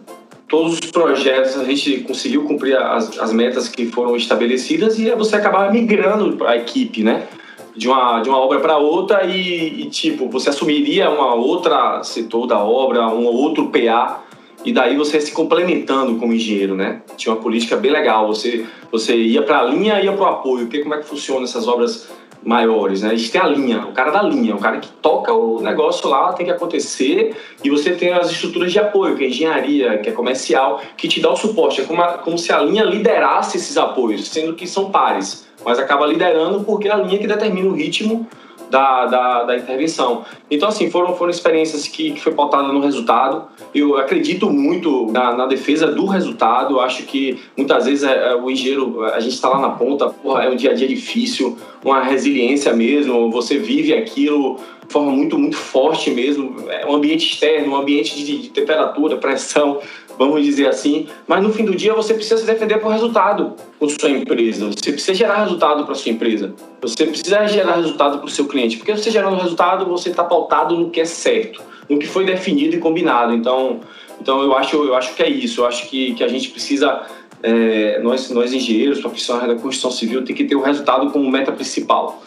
[SPEAKER 4] todos os projetos a gente conseguiu cumprir as, as metas que foram estabelecidas e você acabava migrando a equipe, né? De uma, de uma obra para outra e, e, tipo, você assumiria uma outra setor da obra, um outro PA e daí você se complementando como engenheiro, né? Tinha uma política bem legal, você, você ia para a linha ia para o apoio, que, como é que funciona essas obras maiores, né? A gente tem a linha, o cara da linha, o cara que toca o negócio lá, tem que acontecer, e você tem as estruturas de apoio, que é engenharia, que é comercial, que te dá o suporte. É como, a, como se a linha liderasse esses apoios, sendo que são pares, mas acaba liderando porque é a linha que determina o ritmo da, da, da, intervenção. Então, assim, foram, foram experiências que, que foi pautada no resultado. Eu acredito muito na, na defesa do resultado. Eu acho que muitas vezes é, é, o engenheiro, a gente está lá na ponta, porra, é um dia a dia difícil, uma resiliência mesmo, você vive aquilo de forma muito, muito forte mesmo. É um ambiente externo, um ambiente de, de temperatura, pressão vamos dizer assim, mas no fim do dia você precisa se defender por resultado com sua empresa. Você precisa gerar resultado para sua empresa. Você precisa gerar resultado para o seu cliente, porque você gerando resultado, você está pautado no que é certo, no que foi definido e combinado. Então, então eu acho, eu acho que é isso. Eu acho que, que a gente precisa é, nós, nós engenheiros, profissionais da construção civil, tem que ter o resultado como meta principal.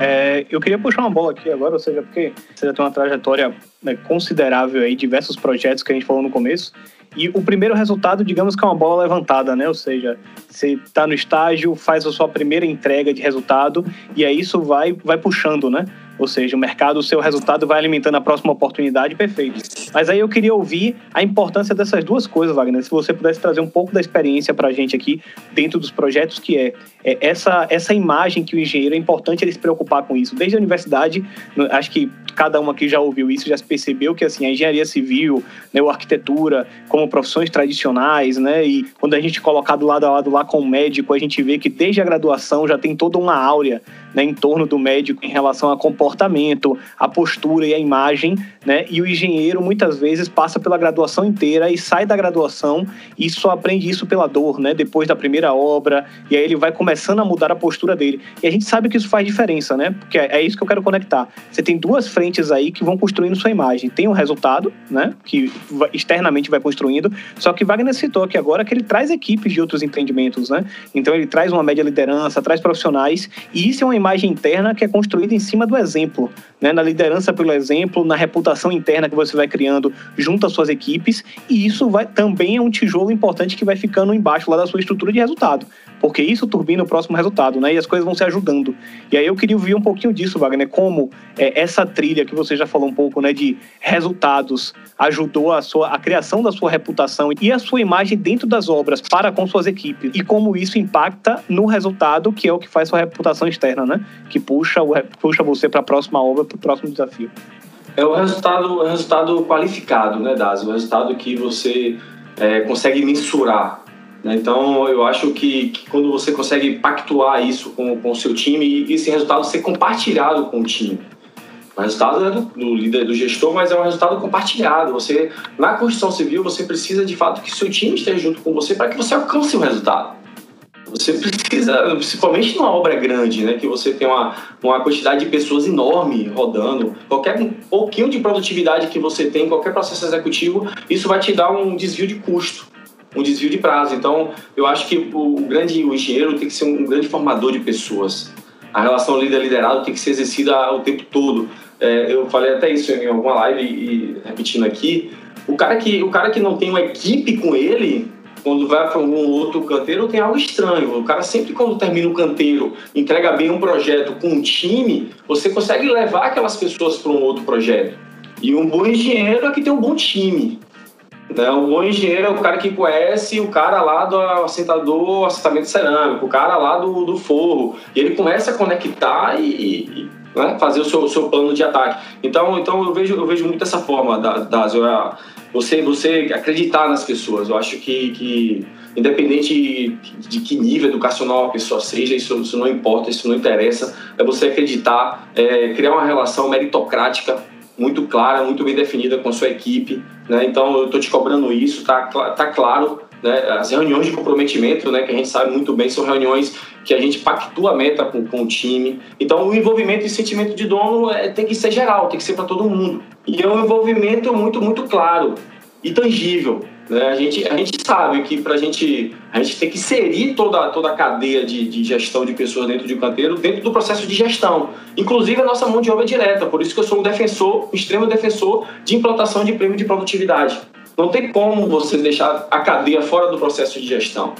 [SPEAKER 3] É, eu queria puxar uma bola aqui agora, ou seja, porque você já tem uma trajetória né, considerável aí, diversos projetos que a gente falou no começo. E o primeiro resultado, digamos que é uma bola levantada, né? Ou seja, você está no estágio, faz a sua primeira entrega de resultado e aí isso vai, vai puxando, né? Ou seja, o mercado, o seu resultado vai alimentando a próxima oportunidade, perfeito. Mas aí eu queria ouvir a importância dessas duas coisas, Wagner. Se você pudesse trazer um pouco da experiência para a gente aqui dentro dos projetos, que é, é, essa, essa imagem que o engenheiro é importante ele se preocupar com isso. Desde a universidade, acho que cada um aqui já ouviu isso, já se percebeu que assim a engenharia civil, né, a arquitetura, como profissões tradicionais, né, e quando a gente colocar do lado a lado lá com o médico, a gente vê que desde a graduação já tem toda uma áurea né, em torno do médico em relação a comportamento, a postura e a imagem, né? E o engenheiro muitas vezes passa pela graduação inteira e sai da graduação e só aprende isso pela dor, né? Depois da primeira obra, e aí ele vai começando a mudar a postura dele. E a gente sabe que isso faz diferença, né? Porque é isso que eu quero conectar. Você tem duas frentes aí que vão construindo sua imagem. Tem o resultado, né? Que externamente vai construindo, só que Wagner citou aqui agora que ele traz equipes de outros empreendimentos, né? Então ele traz uma média liderança, traz profissionais, e isso é uma imagem interna que é construída em cima do exemplo, né? na liderança pelo exemplo, na reputação interna que você vai criando junto às suas equipes, e isso vai também é um tijolo importante que vai ficando embaixo lá da sua estrutura de resultado, porque isso turbina o próximo resultado, né? E as coisas vão se ajudando. E aí eu queria ouvir um pouquinho disso, Wagner, como é, essa trilha que você já falou um pouco, né, de resultados ajudou a sua a criação da sua reputação e a sua imagem dentro das obras para com suas equipes e como isso impacta no resultado que é o que faz sua reputação externa, né? Que puxa puxa você para próxima obra, para o próximo desafio.
[SPEAKER 4] É o resultado, é resultado qualificado, né, Dazi? O resultado que você é, consegue mensurar. Né? Então, eu acho que, que, quando você consegue pactuar isso com, com o seu time e esse resultado ser compartilhado com o time. O resultado é do, do, líder, do gestor, mas é um resultado compartilhado. Você, na construção civil, você precisa de fato que seu time esteja junto com você para que você alcance o resultado. Você precisa, principalmente numa obra grande, né, que você tem uma, uma quantidade de pessoas enorme rodando, qualquer pouquinho de produtividade que você tem, qualquer processo executivo, isso vai te dar um desvio de custo, um desvio de prazo. Então, eu acho que o grande o engenheiro tem que ser um grande formador de pessoas. A relação líder-liderado tem que ser exercida o tempo todo. É, eu falei até isso em alguma live e repetindo aqui. O cara que, o cara que não tem uma equipe com ele, quando vai para um outro canteiro, tem algo estranho. O cara sempre, quando termina o canteiro, entrega bem um projeto com um time, você consegue levar aquelas pessoas para um outro projeto. E um bom engenheiro é que tem um bom time. Né? Um bom engenheiro é o cara que conhece o cara lá do assentador, assentamento cerâmico, o cara lá do, do forro. E ele começa a conectar e, e né? fazer o seu, o seu plano de ataque. Então, então eu, vejo, eu vejo muito dessa forma, da, da você, você acreditar nas pessoas. Eu acho que, que independente de que nível educacional a pessoa seja, isso, isso não importa, isso não interessa, é você acreditar, é, criar uma relação meritocrática muito clara, muito bem definida com a sua equipe. Né? Então, eu estou te cobrando isso, tá, tá claro né? As reuniões de comprometimento, né, que a gente sabe muito bem, são reuniões que a gente pactua a meta com, com o time. Então, o envolvimento e sentimento de dono é, tem que ser geral, tem que ser para todo mundo. E é um envolvimento muito, muito claro e tangível. Né? A, gente, a gente sabe que para a gente, a gente tem que inserir toda, toda a cadeia de, de gestão de pessoas dentro de um canteiro, dentro do processo de gestão. Inclusive a nossa mão de obra direta. Por isso que eu sou um defensor, um extremo defensor de implantação de prêmio de produtividade. Não tem como você deixar a cadeia fora do processo de gestão.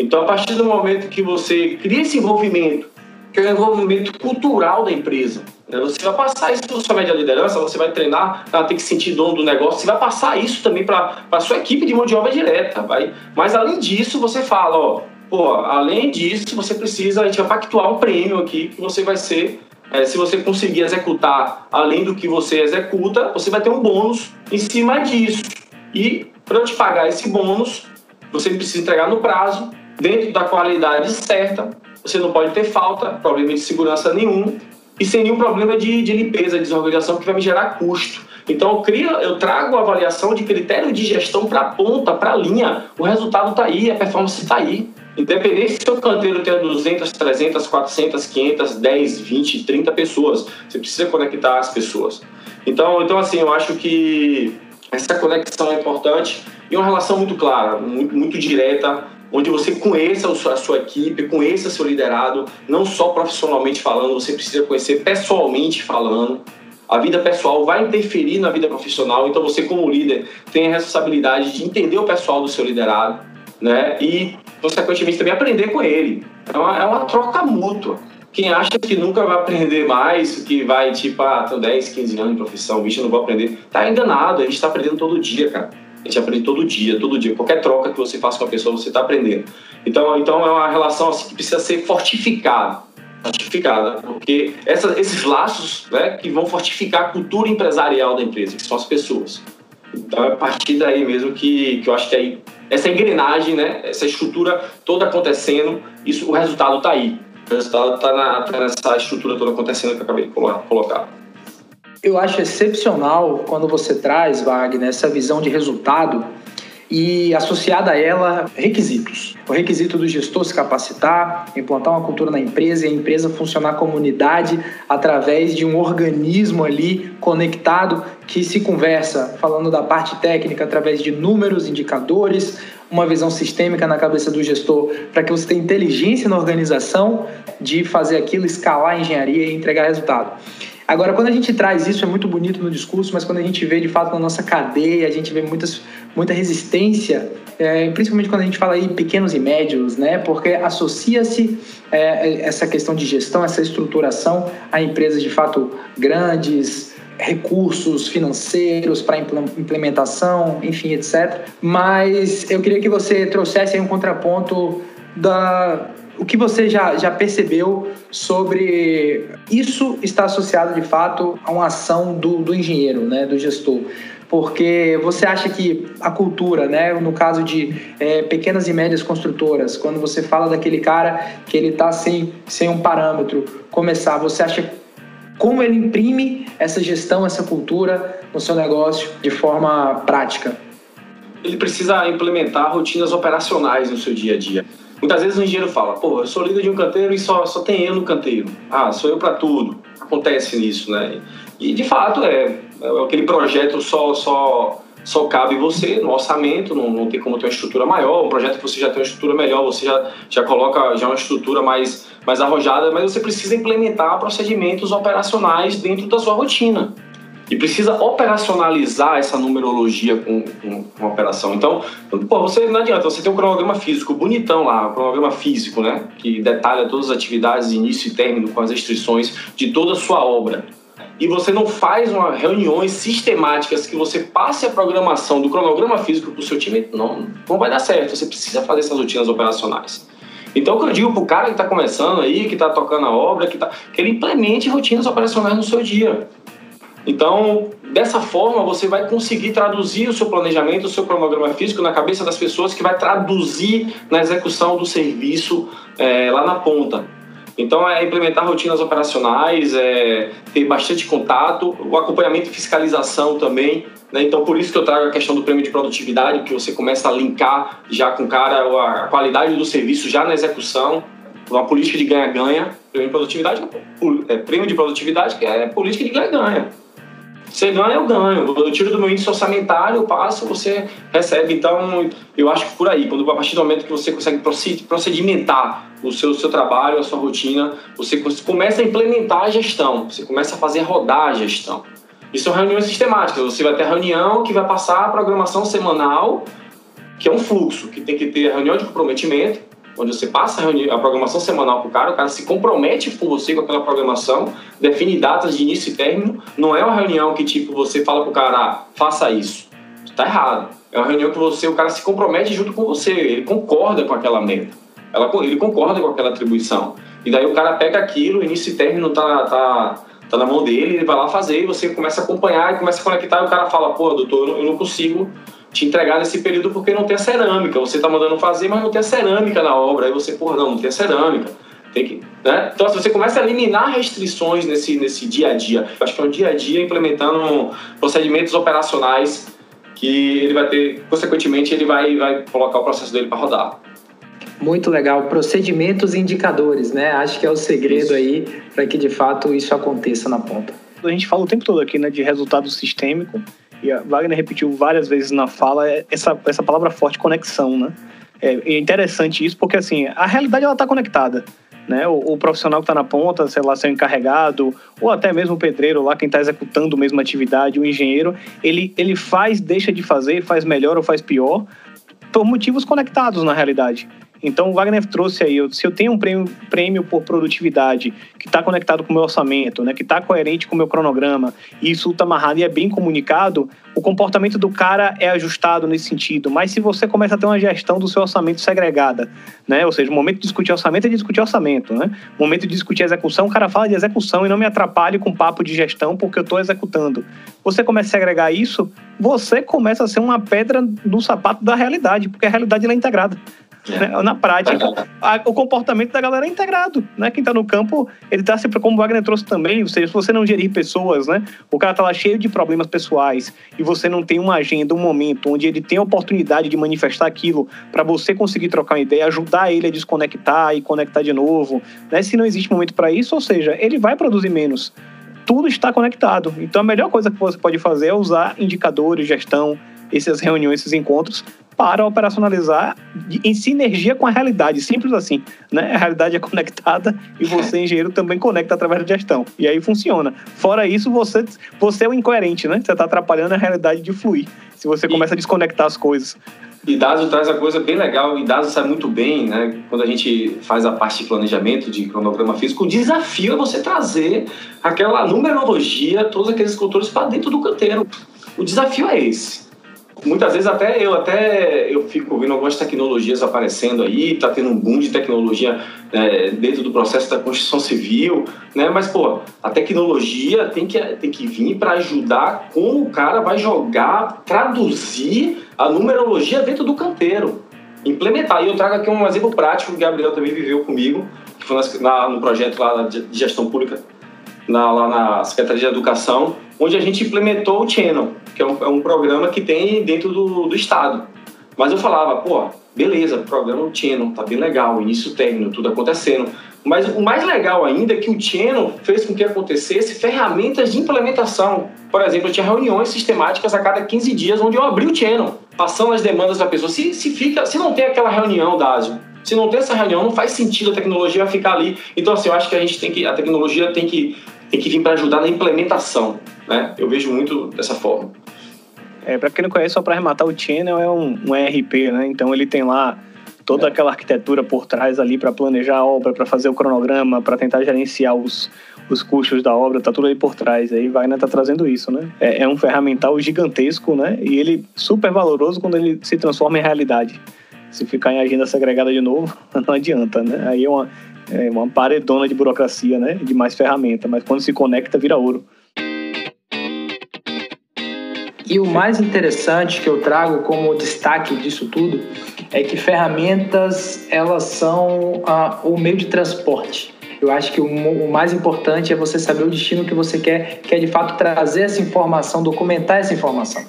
[SPEAKER 4] Então, a partir do momento que você cria esse envolvimento que é o envolvimento cultural da empresa. Né? Você vai passar isso para sua média liderança, você vai treinar, ela tem que sentir dono do negócio, você vai passar isso também para a sua equipe de mão de obra direta. Vai. Mas além disso, você fala, ó, pô, além disso, você precisa, a gente vai pactuar um prêmio aqui que você vai ser. É, se você conseguir executar além do que você executa, você vai ter um bônus em cima disso. E para te pagar esse bônus, você precisa entregar no prazo, dentro da qualidade certa, você não pode ter falta, problema de segurança nenhum, e sem nenhum problema de, de limpeza, de desorganização, que vai me gerar custo. Então, eu, crio, eu trago a avaliação de critério de gestão para a ponta, para a linha. O resultado está aí, a performance está aí. Independente se o canteiro tem 200, 300, 400, 500, 10, 20, 30 pessoas, você precisa conectar as pessoas. Então, então assim, eu acho que essa conexão é importante e uma relação muito clara, muito, muito direta, onde você conheça a sua equipe, conheça seu liderado, não só profissionalmente falando, você precisa conhecer pessoalmente falando. A vida pessoal vai interferir na vida profissional, então você como líder tem a responsabilidade de entender o pessoal do seu liderado, né? E consequentemente também aprender com ele. É uma, é uma troca mútua. Quem acha que nunca vai aprender mais, que vai tipo, ah, tenho 10, 15 anos de profissão, bicho, eu não vou aprender, tá enganado, a gente tá aprendendo todo dia, cara. A gente aprende todo dia, todo dia. Qualquer troca que você faça com a pessoa, você está aprendendo. Então, então é uma relação assim, que precisa ser fortificada. Fortificada, porque essa, esses laços né, que vão fortificar a cultura empresarial da empresa, que são as pessoas. Então é a partir daí mesmo que, que eu acho que aí, essa engrenagem, né, essa estrutura toda acontecendo, isso, o resultado está aí. O resultado está tá nessa estrutura toda acontecendo que eu acabei de colocar.
[SPEAKER 2] Eu acho excepcional quando você traz, Wagner, essa visão de resultado e associada a ela requisitos. O requisito do gestor se capacitar, implantar uma cultura na empresa e a empresa funcionar como unidade através de um organismo ali conectado que se conversa, falando da parte técnica através de números, indicadores, uma visão sistêmica na cabeça do gestor para que você tenha inteligência na organização de fazer aquilo, escalar a engenharia e entregar resultado. Agora, quando a gente traz isso, é muito bonito no discurso, mas quando a gente vê de fato na nossa cadeia, a gente vê muitas, muita resistência, é, principalmente quando a gente fala em pequenos e médios, né? Porque associa-se é, essa questão de gestão, essa estruturação a empresas de fato grandes, recursos financeiros para implementação, enfim, etc. Mas eu queria que você trouxesse um contraponto da, o que você já, já percebeu sobre isso está associado de fato a uma ação do, do engenheiro, né, do gestor? Porque você acha que a cultura, né, no caso de é, pequenas e médias construtoras, quando você fala daquele cara que ele está sem, sem um parâmetro, começar, você acha como ele imprime essa gestão, essa cultura no seu negócio de forma prática?
[SPEAKER 4] Ele precisa implementar rotinas operacionais no seu dia a dia. Muitas vezes o engenheiro fala, pô, eu sou líder de um canteiro e só, só tem eu no canteiro. Ah, sou eu para tudo. Acontece nisso, né? E de fato é, é aquele projeto só, só, só cabe você no orçamento, não, não tem como ter uma estrutura maior. Um projeto que você já tem uma estrutura melhor, você já, já coloca já uma estrutura mais, mais arrojada, mas você precisa implementar procedimentos operacionais dentro da sua rotina e precisa operacionalizar essa numerologia com, com, com, operação. Então, pô, você não adianta, você tem um cronograma físico bonitão lá, um cronograma físico, né, que detalha todas as atividades, início e término, com as restrições de toda a sua obra. E você não faz uma reuniões sistemáticas que você passe a programação do cronograma físico para o seu time, não, não vai dar certo. Você precisa fazer essas rotinas operacionais. Então, o que eu digo para o cara que está começando aí, que está tocando a obra, que, tá, que ele implemente rotinas operacionais no seu dia. Então, dessa forma, você vai conseguir traduzir o seu planejamento, o seu cronograma físico na cabeça das pessoas, que vai traduzir na execução do serviço é, lá na ponta. Então, é implementar rotinas operacionais, é ter bastante contato, o acompanhamento e fiscalização também. Né? Então, por isso que eu trago a questão do prêmio de produtividade, que você começa a linkar já com o cara a qualidade do serviço já na execução, uma política de ganha-ganha, prêmio de produtividade, é, prêmio de produtividade que é política de ganha-ganha. Você ganha, eu ganho. Eu tiro do meu índice orçamentário, eu passo, você recebe. Então, eu acho que por aí, quando a partir do momento que você consegue procedimentar o seu, seu trabalho, a sua rotina, você começa a implementar a gestão, você começa a fazer rodar a gestão. Isso são reuniões sistemáticas. Você vai ter reunião que vai passar a programação semanal, que é um fluxo, que tem que ter reunião de comprometimento, onde você passa a, a programação semanal para o cara, o cara se compromete com você com aquela programação, define datas de início e término. Não é uma reunião que tipo você fala para o cara, ah, faça isso. Está errado. É uma reunião que você, o cara se compromete junto com você, ele concorda com aquela meta. Ela, ele concorda com aquela atribuição. E daí o cara pega aquilo, início e término tá, tá, tá na mão dele, ele vai lá fazer, e você começa a acompanhar e começa a conectar, e o cara fala, pô, doutor, eu não consigo te entregar nesse período porque não tem a cerâmica. Você está mandando fazer, mas não tem a cerâmica na obra. Aí você, pô, não, não tem a cerâmica. Tem que, né? Então, se você começa a eliminar restrições nesse, nesse dia a dia, eu acho que é um dia a dia implementando procedimentos operacionais que ele vai ter, consequentemente, ele vai, vai colocar o processo dele para rodar.
[SPEAKER 2] Muito legal. Procedimentos e indicadores, né? Acho que é o segredo isso. aí para que de fato isso aconteça na ponta.
[SPEAKER 3] A gente fala o tempo todo aqui, né, de resultado sistêmico, e a Wagner repetiu várias vezes na fala é essa, essa palavra forte, conexão, né? É interessante isso porque, assim, a realidade ela está conectada. Né? O, o profissional que está na ponta, sei lá, seu encarregado, ou até mesmo o pedreiro lá, quem está executando a mesma atividade, o engenheiro, ele, ele faz, deixa de fazer, faz melhor ou faz pior, por motivos conectados na realidade. Então, o Wagner trouxe aí, se eu tenho um prêmio, prêmio por produtividade que está conectado com o meu orçamento, né, que está coerente com o meu cronograma, e isso está amarrado e é bem comunicado, o comportamento do cara é ajustado nesse sentido. Mas se você começa a ter uma gestão do seu orçamento segregada, né, ou seja, o momento de discutir orçamento é discutir orçamento, né? O momento de discutir execução, o cara fala de execução e não me atrapalhe com papo de gestão porque eu estou executando. Você começa a segregar isso, você começa a ser uma pedra no sapato da realidade, porque a realidade é integrada. Né? Na prática, a, o comportamento da galera é integrado, né? Quem está no campo, ele está sempre, como o Wagner trouxe também, ou seja, se você não gerir pessoas, né? O cara está lá cheio de problemas pessoais e você não tem uma agenda, um momento onde ele tem a oportunidade de manifestar aquilo para você conseguir trocar uma ideia, ajudar ele a desconectar e conectar de novo, né? Se não existe momento para isso, ou seja, ele vai produzir menos. Tudo está conectado. Então a melhor coisa que você pode fazer é usar indicadores, gestão, essas reuniões, esses encontros para operacionalizar em sinergia com a realidade, simples assim, né? A realidade é conectada e você, engenheiro, também conecta através da gestão. E aí funciona. Fora isso, você, você é o incoerente, né? Você está atrapalhando a realidade de fluir. Se você começa a desconectar as coisas.
[SPEAKER 4] E Daso traz a coisa bem legal, e Daso sabe muito bem, né? Quando a gente faz a parte de planejamento, de cronograma físico, o desafio é você trazer aquela numerologia, todos aqueles cultores para dentro do canteiro. O desafio é esse muitas vezes até eu até eu fico vendo algumas tecnologias aparecendo aí, tá tendo um boom de tecnologia é, dentro do processo da construção civil, né? Mas pô, a tecnologia tem que tem que vir para ajudar como o cara vai jogar, traduzir a numerologia dentro do canteiro, implementar. E eu trago aqui um exemplo prático que o Gabriel também viveu comigo, que foi na, no projeto lá de gestão pública, na, lá na Secretaria de Educação, onde a gente implementou o Channel que é um, é um programa que tem dentro do, do Estado. Mas eu falava, pô, beleza, programa do Channel, tá bem legal, início término, tudo acontecendo. Mas o mais legal ainda é que o Channel fez com que acontecesse ferramentas de implementação. Por exemplo, eu tinha reuniões sistemáticas a cada 15 dias onde eu abri o Channel, passando as demandas da pessoa. Se, se, fica, se não tem aquela reunião, Dásio, se não tem essa reunião, não faz sentido a tecnologia ficar ali. Então, assim, eu acho que a gente tem que, a tecnologia tem que, tem que vir para ajudar na implementação, né? Eu vejo muito dessa forma.
[SPEAKER 3] É, para quem não conhece, só para arrematar, o Channel é um, um ERP, né? Então ele tem lá toda é. aquela arquitetura por trás ali para planejar a obra, para fazer o cronograma, para tentar gerenciar os, os custos da obra, tá tudo aí por trás. Aí Wagner tá trazendo isso, né? É, é, um ferramental gigantesco, né? E ele super valoroso quando ele se transforma em realidade. Se ficar em agenda segregada de novo, não adianta, né? Aí é uma, é uma paredona de burocracia, né? De mais ferramenta, mas quando se conecta, vira ouro.
[SPEAKER 2] E o mais interessante que eu trago como destaque disso tudo é que ferramentas elas são ah, o meio de transporte. Eu acho que o, o, mais importante é você saber o destino que você quer, que é de fato trazer essa informação, documentar essa informação.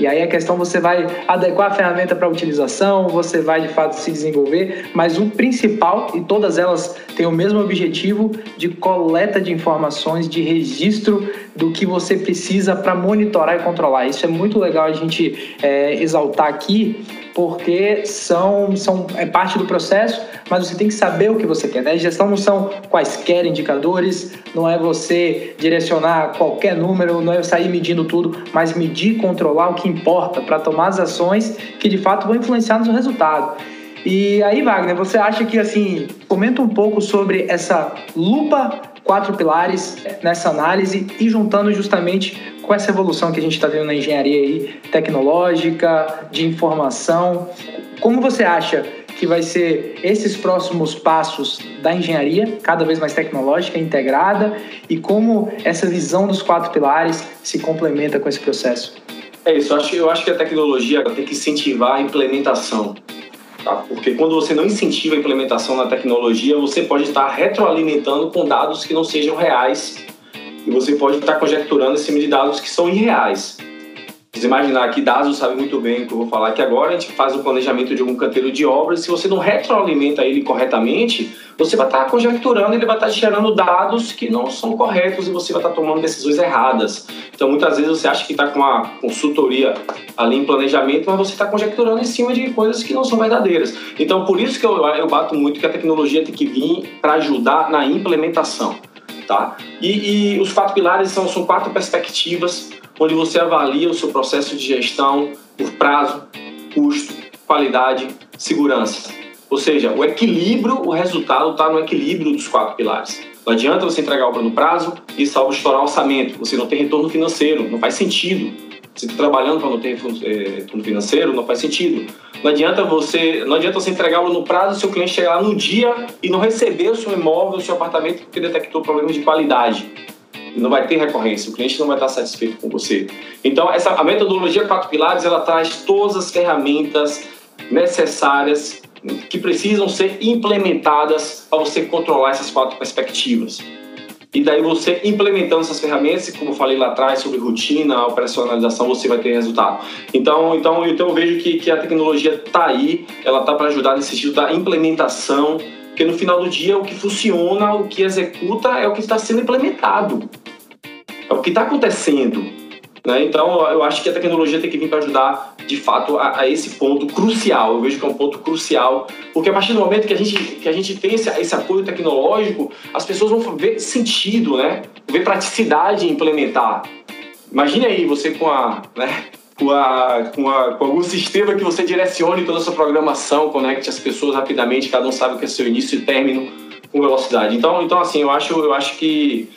[SPEAKER 2] E aí a questão você vai adequar a ferramenta para a utilização, você vai de fato se desenvolver, mas o principal, e todas elas têm o mesmo objetivo de coleta de informações, de registro do que você precisa para monitorar e controlar. Isso é muito legal a gente é, exaltar aqui, porque são, são é parte do processo, mas você tem que saber o que você quer. Né? Gestão não são quaisquer indicadores, não é você direcionar qualquer número, não é sair medindo tudo, mas medir controlar o que importa para tomar as ações que de fato vão influenciar no resultado. E aí, Wagner, você acha que, assim, comenta um pouco sobre essa lupa quatro pilares nessa análise e juntando justamente com essa evolução que a gente está vendo na engenharia aí, tecnológica, de informação. Como você acha que vai ser esses próximos passos da engenharia, cada vez mais tecnológica, integrada, e como essa visão dos quatro pilares se complementa com esse processo?
[SPEAKER 4] É isso, eu acho, eu acho que a tecnologia tem que incentivar a implementação. Tá? Porque quando você não incentiva a implementação na tecnologia, você pode estar retroalimentando com dados que não sejam reais e você pode estar conjecturando em cima de dados que são irreais. Você imaginar que dados sabe muito bem o que eu vou falar aqui agora, a gente faz o planejamento de algum canteiro de obras, se você não retroalimenta ele corretamente, você vai estar conjecturando, ele vai estar gerando dados que não são corretos e você vai estar tomando decisões erradas. Então, muitas vezes você acha que está com uma consultoria ali em planejamento, mas você está conjecturando em cima de coisas que não são verdadeiras. Então, por isso que eu, eu bato muito que a tecnologia tem que vir para ajudar na implementação. Tá? E, e os quatro pilares são, são quatro perspectivas onde você avalia o seu processo de gestão por prazo, custo, qualidade, segurança. Ou seja, o equilíbrio, o resultado está no equilíbrio dos quatro pilares. Não adianta você entregar a obra no prazo e salvo estourar o orçamento. Você não tem retorno financeiro, não faz sentido. Você está trabalhando para não ter eh, retorno financeiro, não faz sentido. Não adianta você, não adianta você entregar lo no prazo, seu cliente chegar lá no dia e não receber o seu imóvel, o seu apartamento porque detectou problemas de qualidade não vai ter recorrência, o cliente não vai estar satisfeito com você. Então, essa, a metodologia quatro pilares, ela traz todas as ferramentas necessárias que precisam ser implementadas para você controlar essas quatro perspectivas. E daí você implementando essas ferramentas, como eu falei lá atrás sobre rotina, operacionalização, você vai ter resultado. Então, então, então eu vejo que, que a tecnologia está aí, ela está para ajudar nesse sentido da implementação, porque no final do dia o que funciona, o que executa é o que está sendo implementado é o que está acontecendo. Né? Então, eu acho que a tecnologia tem que vir para ajudar, de fato, a, a, esse ponto crucial. Eu vejo que é um ponto crucial, porque a partir do momento que a gente, que a gente tem esse, esse apoio tecnológico, as pessoas vão ver sentido, né? ver praticidade em implementar. Imagine aí você com a, né? com, a, com, a, com algum sistema que você direcione toda a sua programação, conecte as pessoas rapidamente, cada um sabe o que é seu início e término com velocidade. Então, então assim, eu acho, eu acho que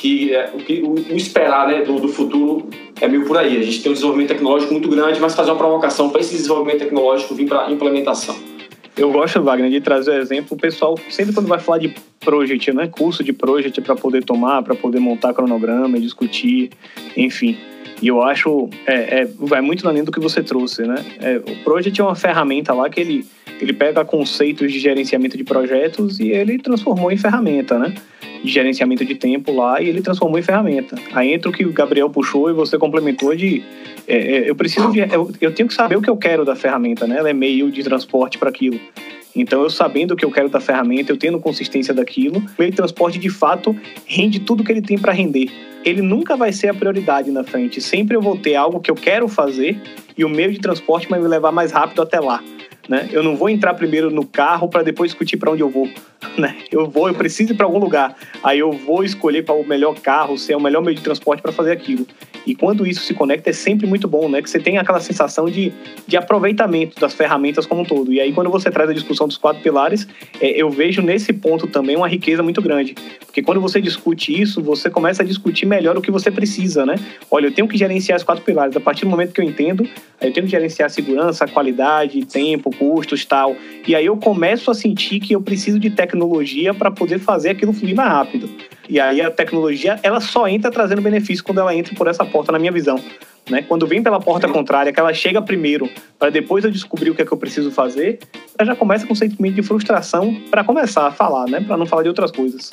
[SPEAKER 4] que é, o, que, o, o esperar né, do, do, futuro é meio por aí. A gente tem um desenvolvimento tecnológico muito grande, mas fazer uma provocação para esse desenvolvimento tecnológico vir para implementação.
[SPEAKER 3] Eu gosto, Wagner, de trazer o exemplo. O pessoal, sempre quando vai falar de project, né, curso de project para poder tomar, para poder montar cronograma e discutir, enfim. E eu acho, é, é, vai muito além do que você trouxe, né? É, o project é uma ferramenta lá que ele, ele pega conceitos de gerenciamento de projetos e ele transformou em ferramenta, né? De gerenciamento de tempo lá e ele transformou em ferramenta. Aí entra o que o Gabriel puxou e você complementou de é, é, eu preciso de, eu, eu, tenho que saber o que eu quero da ferramenta, né? Ela é meio de transporte para aquilo. Então, eu sabendo o que eu quero da ferramenta, eu tendo consistência daquilo, meio de transporte de fato rende tudo que ele tem para render. Ele nunca vai ser a prioridade na frente. Sempre eu vou ter algo que eu quero fazer e o meio de transporte vai me levar mais rápido até lá. Né? Eu não vou entrar primeiro no carro para depois discutir para onde eu vou. Né? Eu vou, eu preciso ir para algum lugar. Aí eu vou escolher para o melhor carro, ser o melhor meio de transporte para fazer aquilo. E quando isso se conecta é sempre muito bom, né? Que você tem aquela sensação de, de aproveitamento das ferramentas como um todo. E aí quando você traz a discussão dos quatro pilares, é, eu vejo nesse ponto também uma riqueza muito grande. Porque quando você discute isso, você começa a discutir melhor o que você precisa, né? Olha, eu tenho que gerenciar os quatro pilares. A partir do momento que eu entendo, eu tenho que gerenciar segurança, qualidade, tempo, custos tal. E aí eu começo a sentir que eu preciso de tecnologia para poder fazer aquilo fluir mais rápido. E aí a tecnologia, ela só entra trazendo benefício quando ela entra por essa porta, na minha visão. Né? Quando vem pela porta contrária, que ela chega primeiro, para depois eu descobrir o que é que eu preciso fazer, ela já começa com um sentimento de frustração para começar a falar, né? Para não falar de outras coisas.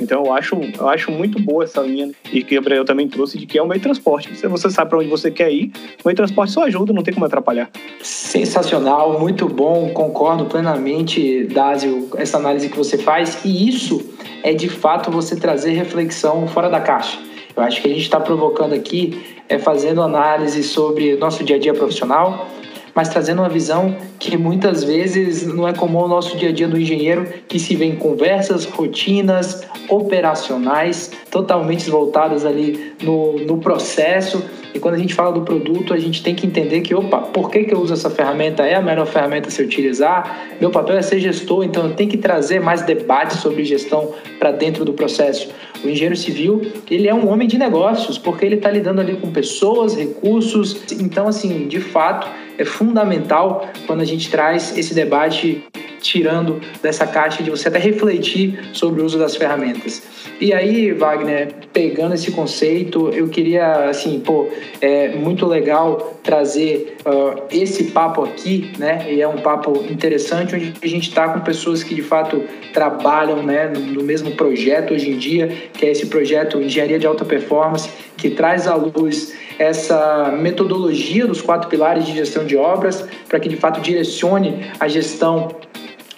[SPEAKER 3] Então eu acho, eu acho muito boa essa linha e que o Gabriel também trouxe de que é o meio de transporte. Se você sabe para onde você quer ir, o meio de transporte só ajuda, não tem como atrapalhar.
[SPEAKER 2] Sensacional, muito bom, concordo plenamente, Dásio, essa análise que você faz. E isso é de fato você trazer reflexão fora da caixa. Eu acho que a gente está provocando aqui é fazendo análise sobre nosso dia a dia profissional, mas trazendo uma visão que muitas vezes não é comum ao nosso dia a dia do engenheiro, que se vê em conversas, rotinas, operacionais, totalmente voltadas ali no, no processo. E quando a gente fala do produto, a gente tem que entender que, opa, por que, que eu uso essa ferramenta? É a melhor ferramenta se utilizar? Meu papel é ser gestor, então eu tenho que trazer mais debate sobre gestão para dentro do processo. O engenheiro civil, ele é um homem de negócios, porque ele está lidando ali com pessoas, recursos. Então, assim, de fato, é fundamental quando a gente traz esse debate tirando dessa caixa de você até refletir sobre o uso das ferramentas. E aí, Wagner, pegando esse conceito, eu queria, assim, pô, é muito legal trazer uh, esse papo aqui, né? E é um papo interessante, onde a gente está com pessoas que de fato trabalham, né, no, no mesmo projeto hoje em dia, que é esse projeto Engenharia de Alta Performance, que traz à luz essa metodologia dos quatro pilares de gestão de obras, para que de fato direcione a gestão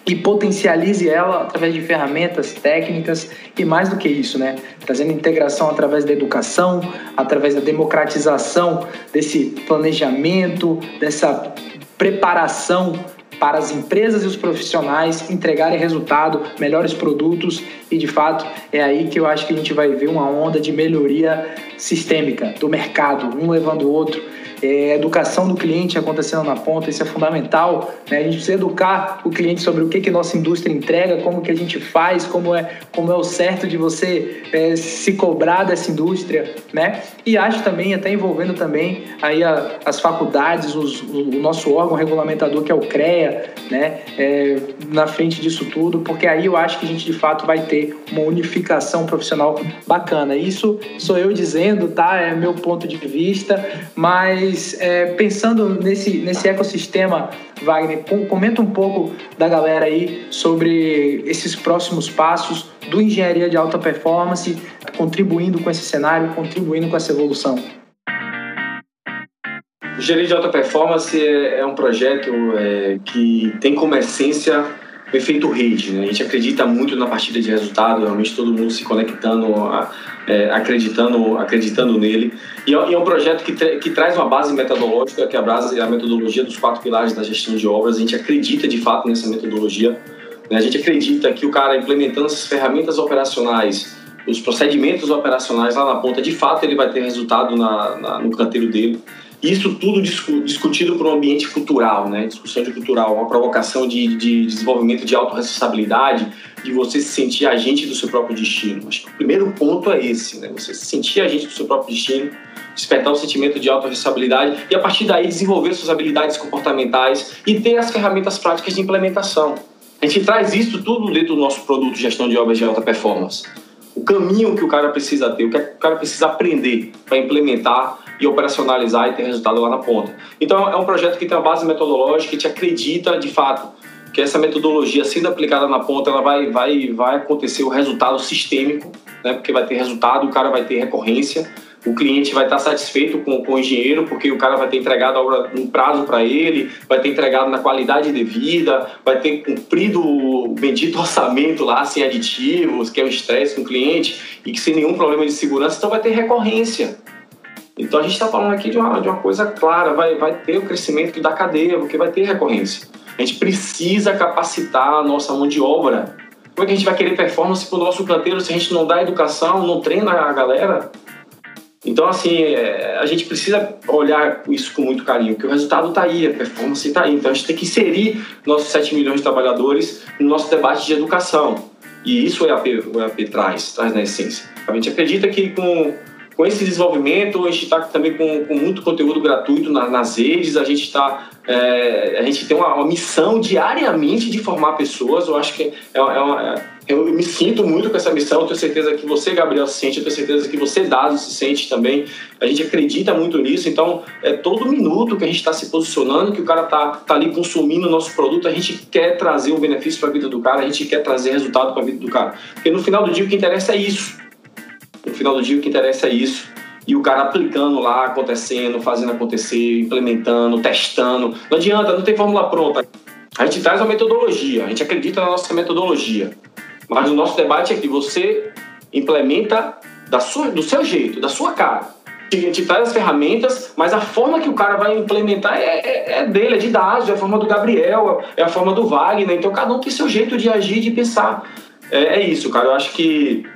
[SPEAKER 2] e potencialize ela através de ferramentas técnicas e mais do que isso, né? Trazendo integração através da educação, através da democratização desse planejamento, dessa preparação para as empresas e os profissionais entregarem resultado, melhores produtos e de fato é aí que eu acho que a gente vai ver uma onda de melhoria sistêmica do mercado, um levando o outro é, educação do cliente acontecendo na ponta, isso é fundamental. Né? A gente precisa educar o cliente sobre o que, que nossa indústria entrega, como que a gente faz, como é, como é o certo de você é, se cobrar dessa indústria, né? E acho também, até envolvendo também aí a, as faculdades, os, o, o, nosso órgão regulamentador que é o CREA, né? É, na frente disso tudo, porque aí eu acho que a gente de fato vai ter uma unificação profissional bacana. Isso sou eu dizendo, tá? É meu ponto de vista, mas mas é, pensando nesse, nesse ecossistema, Wagner, comenta um pouco da galera aí sobre esses próximos passos do engenharia de alta performance, contribuindo com esse cenário, contribuindo com essa evolução.
[SPEAKER 4] Engenharia de alta performance é, é um projeto é, que tem como essência o efeito rede. Né? A gente acredita muito na partida de resultado, realmente todo mundo se conectando, é, acreditando, acreditando nele. E é, é um projeto que, que traz uma base metodológica, que abraça a metodologia dos quatro pilares da gestão de obras. A gente acredita de fato nessa metodologia. Né? A gente acredita que o cara implementando essas ferramentas operacionais, os procedimentos operacionais lá na ponta, de fato ele vai ter resultado na, na no canteiro dele. Isso tudo discutido por um ambiente cultural, né? Discussão de cultural, uma provocação de, de desenvolvimento de autorresponsabilidade, de você se sentir agente do seu próprio destino. Acho que o primeiro ponto é esse, né? Você se sentir agente do seu próprio destino, despertar o sentimento de autorresponsabilidade e a partir daí desenvolver suas habilidades comportamentais e ter as ferramentas práticas de implementação. A gente traz isso tudo dentro do nosso produto gestão de obras de alta performance. O caminho que o cara precisa ter, o que o cara precisa aprender para implementar e operacionalizar e ter resultado lá na ponta. Então é um projeto que tem uma base metodológica que te acredita de fato que essa metodologia sendo aplicada na ponta ela vai vai vai acontecer o resultado sistêmico, né? Porque vai ter resultado, o cara vai ter recorrência, o cliente vai estar satisfeito com, com o engenheiro porque o cara vai ter entregado a obra prazo para ele, vai ter entregado na qualidade devida, vai ter cumprido o bendito orçamento lá sem aditivos, que é o estresse com o cliente e que sem nenhum problema de segurança, então vai ter recorrência. Então a gente está falando aqui de uma, de uma coisa clara, vai, vai ter o crescimento da cadeia, porque vai ter recorrência. A gente precisa capacitar a nossa mão de obra. Como é que a gente vai querer performance para o nosso canteiro se a gente não dá educação, não treina a galera? Então, assim, é, a gente precisa olhar isso com muito carinho, porque o resultado está aí, a performance está aí. Então, a gente tem que inserir nossos 7 milhões de trabalhadores no nosso debate de educação. E isso o EAP, o EAP traz, traz na essência. A gente acredita que com com esse desenvolvimento, a gente está também com, com, muito conteúdo gratuito na, nas redes, a gente está. É, a gente tem uma, uma, missão diariamente de formar pessoas. Eu acho que é, é uma, é, eu me sinto muito com essa missão. Eu tenho certeza que você, Gabriel, se sente. Eu tenho certeza que você, Dado, se sente também. A gente acredita muito nisso. Então, é todo minuto que a gente está se posicionando, que o cara está tá ali consumindo o nosso produto, a gente quer trazer o benefício para a vida do cara, a gente quer trazer resultado para a vida do cara. Porque no final do dia o que interessa é isso. No final do dia, o que interessa é isso. E o cara aplicando lá, acontecendo, fazendo acontecer, implementando, testando. Não adianta, não tem fórmula pronta. A gente traz uma metodologia, a gente acredita na nossa metodologia. Mas o nosso debate é que você implementa da sua, do seu jeito, da sua cara. gente traz as ferramentas, mas a forma que o cara vai implementar é, é, é dele, é de Dásio, é a forma do Gabriel, é a forma do Wagner. Então cada um tem seu jeito de agir, de pensar. É, é isso, cara. Eu acho que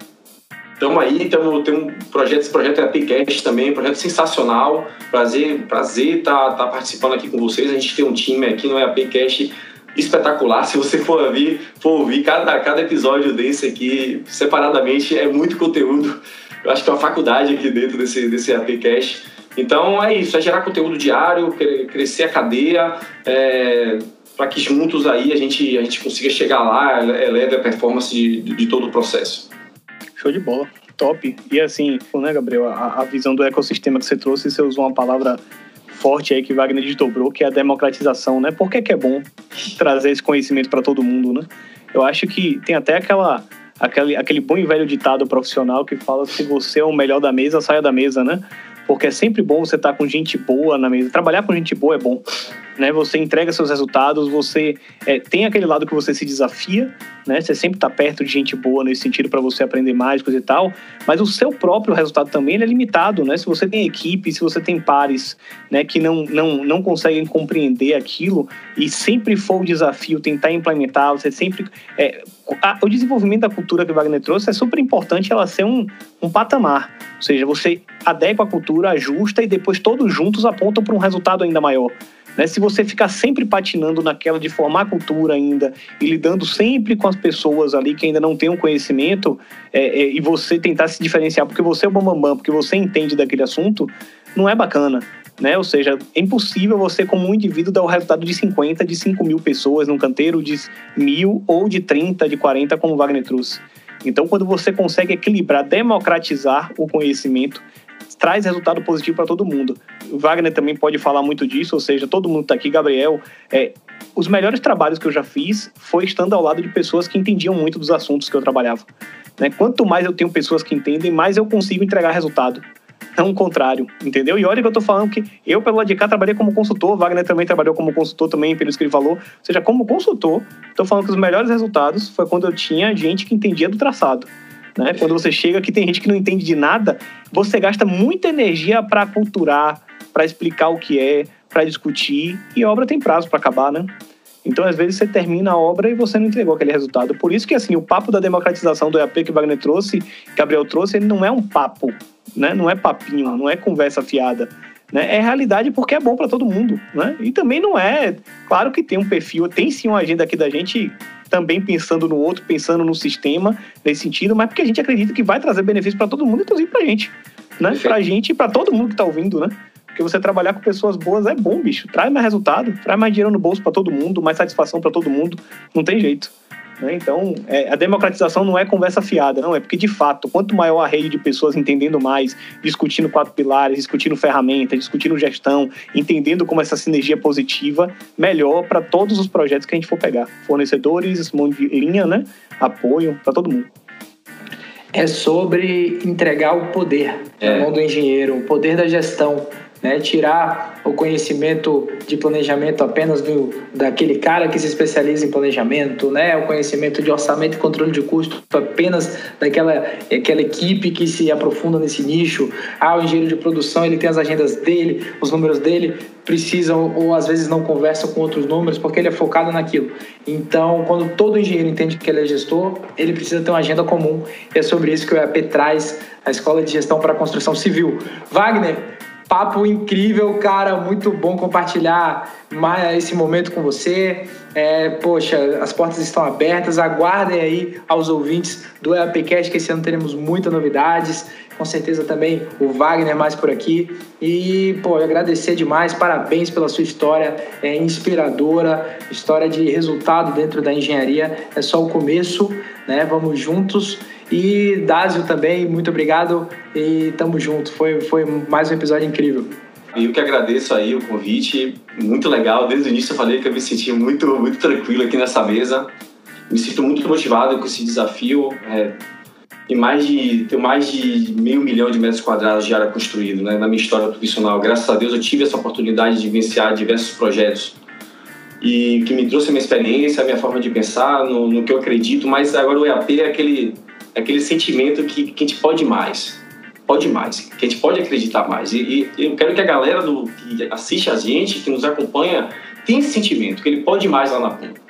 [SPEAKER 4] estamos aí, tamo, tem um projeto, esse projeto é a também, um projeto sensacional. Prazer, prazer estar tá, tá participando aqui com vocês. A gente tem um time aqui no EAPcast espetacular. Se você for ouvir, for ouvir cada, cada episódio desse aqui separadamente, é muito conteúdo. Eu acho que é uma faculdade aqui dentro desse, desse APcast. Então é isso, é gerar conteúdo diário, crescer a cadeia, é, para que juntos aí a gente, a gente consiga chegar lá, eleve a performance de, de todo o processo.
[SPEAKER 3] Show de bola. Top. E assim, né, Gabriel, a, a visão do ecossistema que você trouxe, você usou uma palavra forte aí que Wagner desdobrou, que é a democratização, né? Por que, que é bom trazer esse conhecimento para todo mundo, né? Eu acho que tem até aquela aquele, aquele bom e velho ditado profissional que fala se você é o melhor da mesa, saia da mesa, né? Porque é sempre bom você estar tá com gente boa na mesa. Trabalhar com gente boa é bom né? Você entrega seus resultados, você é, tem aquele lado que você se desafia, né? Você sempre está perto de gente boa nesse sentido para você aprender mais, coisa e tal. Mas o seu próprio resultado também é limitado, né? Se você tem equipe, se você tem pares, né? Que não, não, não conseguem compreender aquilo e sempre for o desafio tentar implementar, você sempre... É, a, o desenvolvimento da cultura que Wagner trouxe é super importante ela ser um, um patamar. Ou seja, você adequa a cultura, ajusta e depois todos juntos apontam para um resultado ainda maior. Né? Se você ficar sempre patinando naquela de formar cultura ainda e lidando sempre com as pessoas ali que ainda não têm um conhecimento é, é, e você tentar se diferenciar porque você é o bambambam, porque você entende daquele assunto, não é bacana. Né? Ou seja, é impossível você, como um indivíduo, dar o resultado de 50, de 5 mil pessoas num canteiro, de mil ou de 30, de 40, como Wagner trouxe. Então, quando você consegue equilibrar, democratizar o conhecimento, traz resultado positivo para todo mundo. O Wagner também pode falar muito disso, ou seja, todo mundo está aqui, Gabriel. É, os melhores trabalhos que eu já fiz foi estando ao lado de pessoas que entendiam muito dos assuntos que eu trabalhava. Né? Quanto mais eu tenho pessoas que entendem, mais eu consigo entregar resultado. Não o contrário, entendeu? E olha que eu tô falando que eu, pelo lado de cá, trabalhei como consultor, Wagner também trabalhou como consultor também, pelo que ele falou. Ou seja, como consultor, tô falando que os melhores resultados foi quando eu tinha gente que entendia do traçado. Né? Quando você chega aqui, tem gente que não entende de nada, você gasta muita energia para culturar, para explicar o que é, para discutir, e a obra tem prazo para acabar, né? Então, às vezes, você termina a obra e você não entregou aquele resultado. Por isso que, assim, o papo da democratização do EAP que Wagner trouxe, Gabriel trouxe, ele não é um papo, né? Não é papinho, não é conversa fiada. Né? É realidade porque é bom para todo mundo, né? E também não é... Claro que tem um perfil, tem sim uma agenda aqui da gente também pensando no outro, pensando no sistema, nesse sentido, mas porque a gente acredita que vai trazer benefício para todo mundo, inclusive para gente. Né? Para a gente e para todo mundo que está ouvindo, né? Porque você trabalhar com pessoas boas é bom, bicho. Traz mais resultado, traz mais dinheiro no bolso para todo mundo, mais satisfação para todo mundo. Não tem jeito. Né? Então, é, a democratização não é conversa fiada, não. É porque, de fato, quanto maior a rede de pessoas entendendo mais, discutindo quatro pilares, discutindo ferramentas, discutindo gestão, entendendo como essa sinergia positiva, melhor para todos os projetos que a gente for pegar. Fornecedores, mão de linha, né? apoio para todo mundo
[SPEAKER 2] é sobre entregar o poder é. na mão do engenheiro, o poder da gestão né? tirar o conhecimento de planejamento apenas do, daquele cara que se especializa em planejamento, né? o conhecimento de orçamento e controle de custo apenas daquela aquela equipe que se aprofunda nesse nicho. Ah, o engenheiro de produção ele tem as agendas dele, os números dele precisam ou às vezes não conversam com outros números porque ele é focado naquilo. Então, quando todo engenheiro entende que ele é gestor, ele precisa ter uma agenda comum. E é sobre isso que o EAP traz a Escola de Gestão para a Construção Civil. Wagner, Papo incrível, cara. Muito bom compartilhar mais esse momento com você. É, poxa, as portas estão abertas. Aguardem aí aos ouvintes do EAPcast, que esse ano teremos muitas novidades. Com certeza também o Wagner mais por aqui. E, pô, agradecer demais. Parabéns pela sua história. É inspiradora. História de resultado dentro da engenharia. É só o começo, né? Vamos juntos. E Dásio também, muito obrigado e tamo junto. Foi, foi mais um episódio incrível.
[SPEAKER 4] Eu que agradeço aí o convite, muito legal. Desde o início eu falei que eu me senti muito, muito tranquilo aqui nessa mesa. Me sinto muito motivado com esse desafio. É, tem mais de, tenho mais de meio milhão de metros quadrados de área construído né, na minha história profissional. Graças a Deus eu tive essa oportunidade de vivenciar diversos projetos e que me trouxe a minha experiência, a minha forma de pensar, no, no que eu acredito. Mas agora o EAP é aquele aquele sentimento que, que a gente pode mais. pode mais, que a gente pode acreditar mais. E, e eu quero que a galera do, que assiste a gente, que nos acompanha, tenha esse sentimento, que ele pode mais lá na ponta.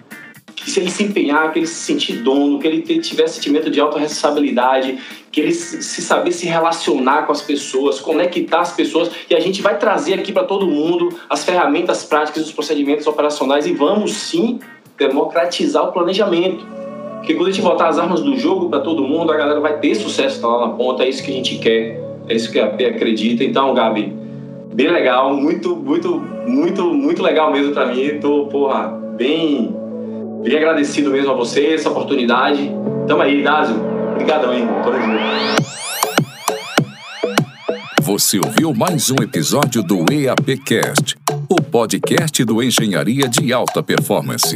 [SPEAKER 4] Que se ele se empenhar, que ele se sentir dono, que ele tiver sentimento de autorresponsabilidade, que ele se saber se relacionar com as pessoas, conectar as pessoas, e a gente vai trazer aqui para todo mundo as ferramentas práticas, os procedimentos operacionais e vamos sim democratizar o planejamento. Porque quando a gente botar as armas do jogo para todo mundo, a galera vai ter sucesso tá lá na ponta, é isso que a gente quer, é isso que a P acredita. Então, Gabi, bem legal, muito, muito, muito, muito legal mesmo para mim. Tô, porra, bem, bem agradecido mesmo a você, essa oportunidade. Tamo aí, Dázio. Obrigadão, hein? Tamo junto.
[SPEAKER 1] Você ouviu mais um episódio do EAPcast, o podcast do Engenharia de Alta Performance.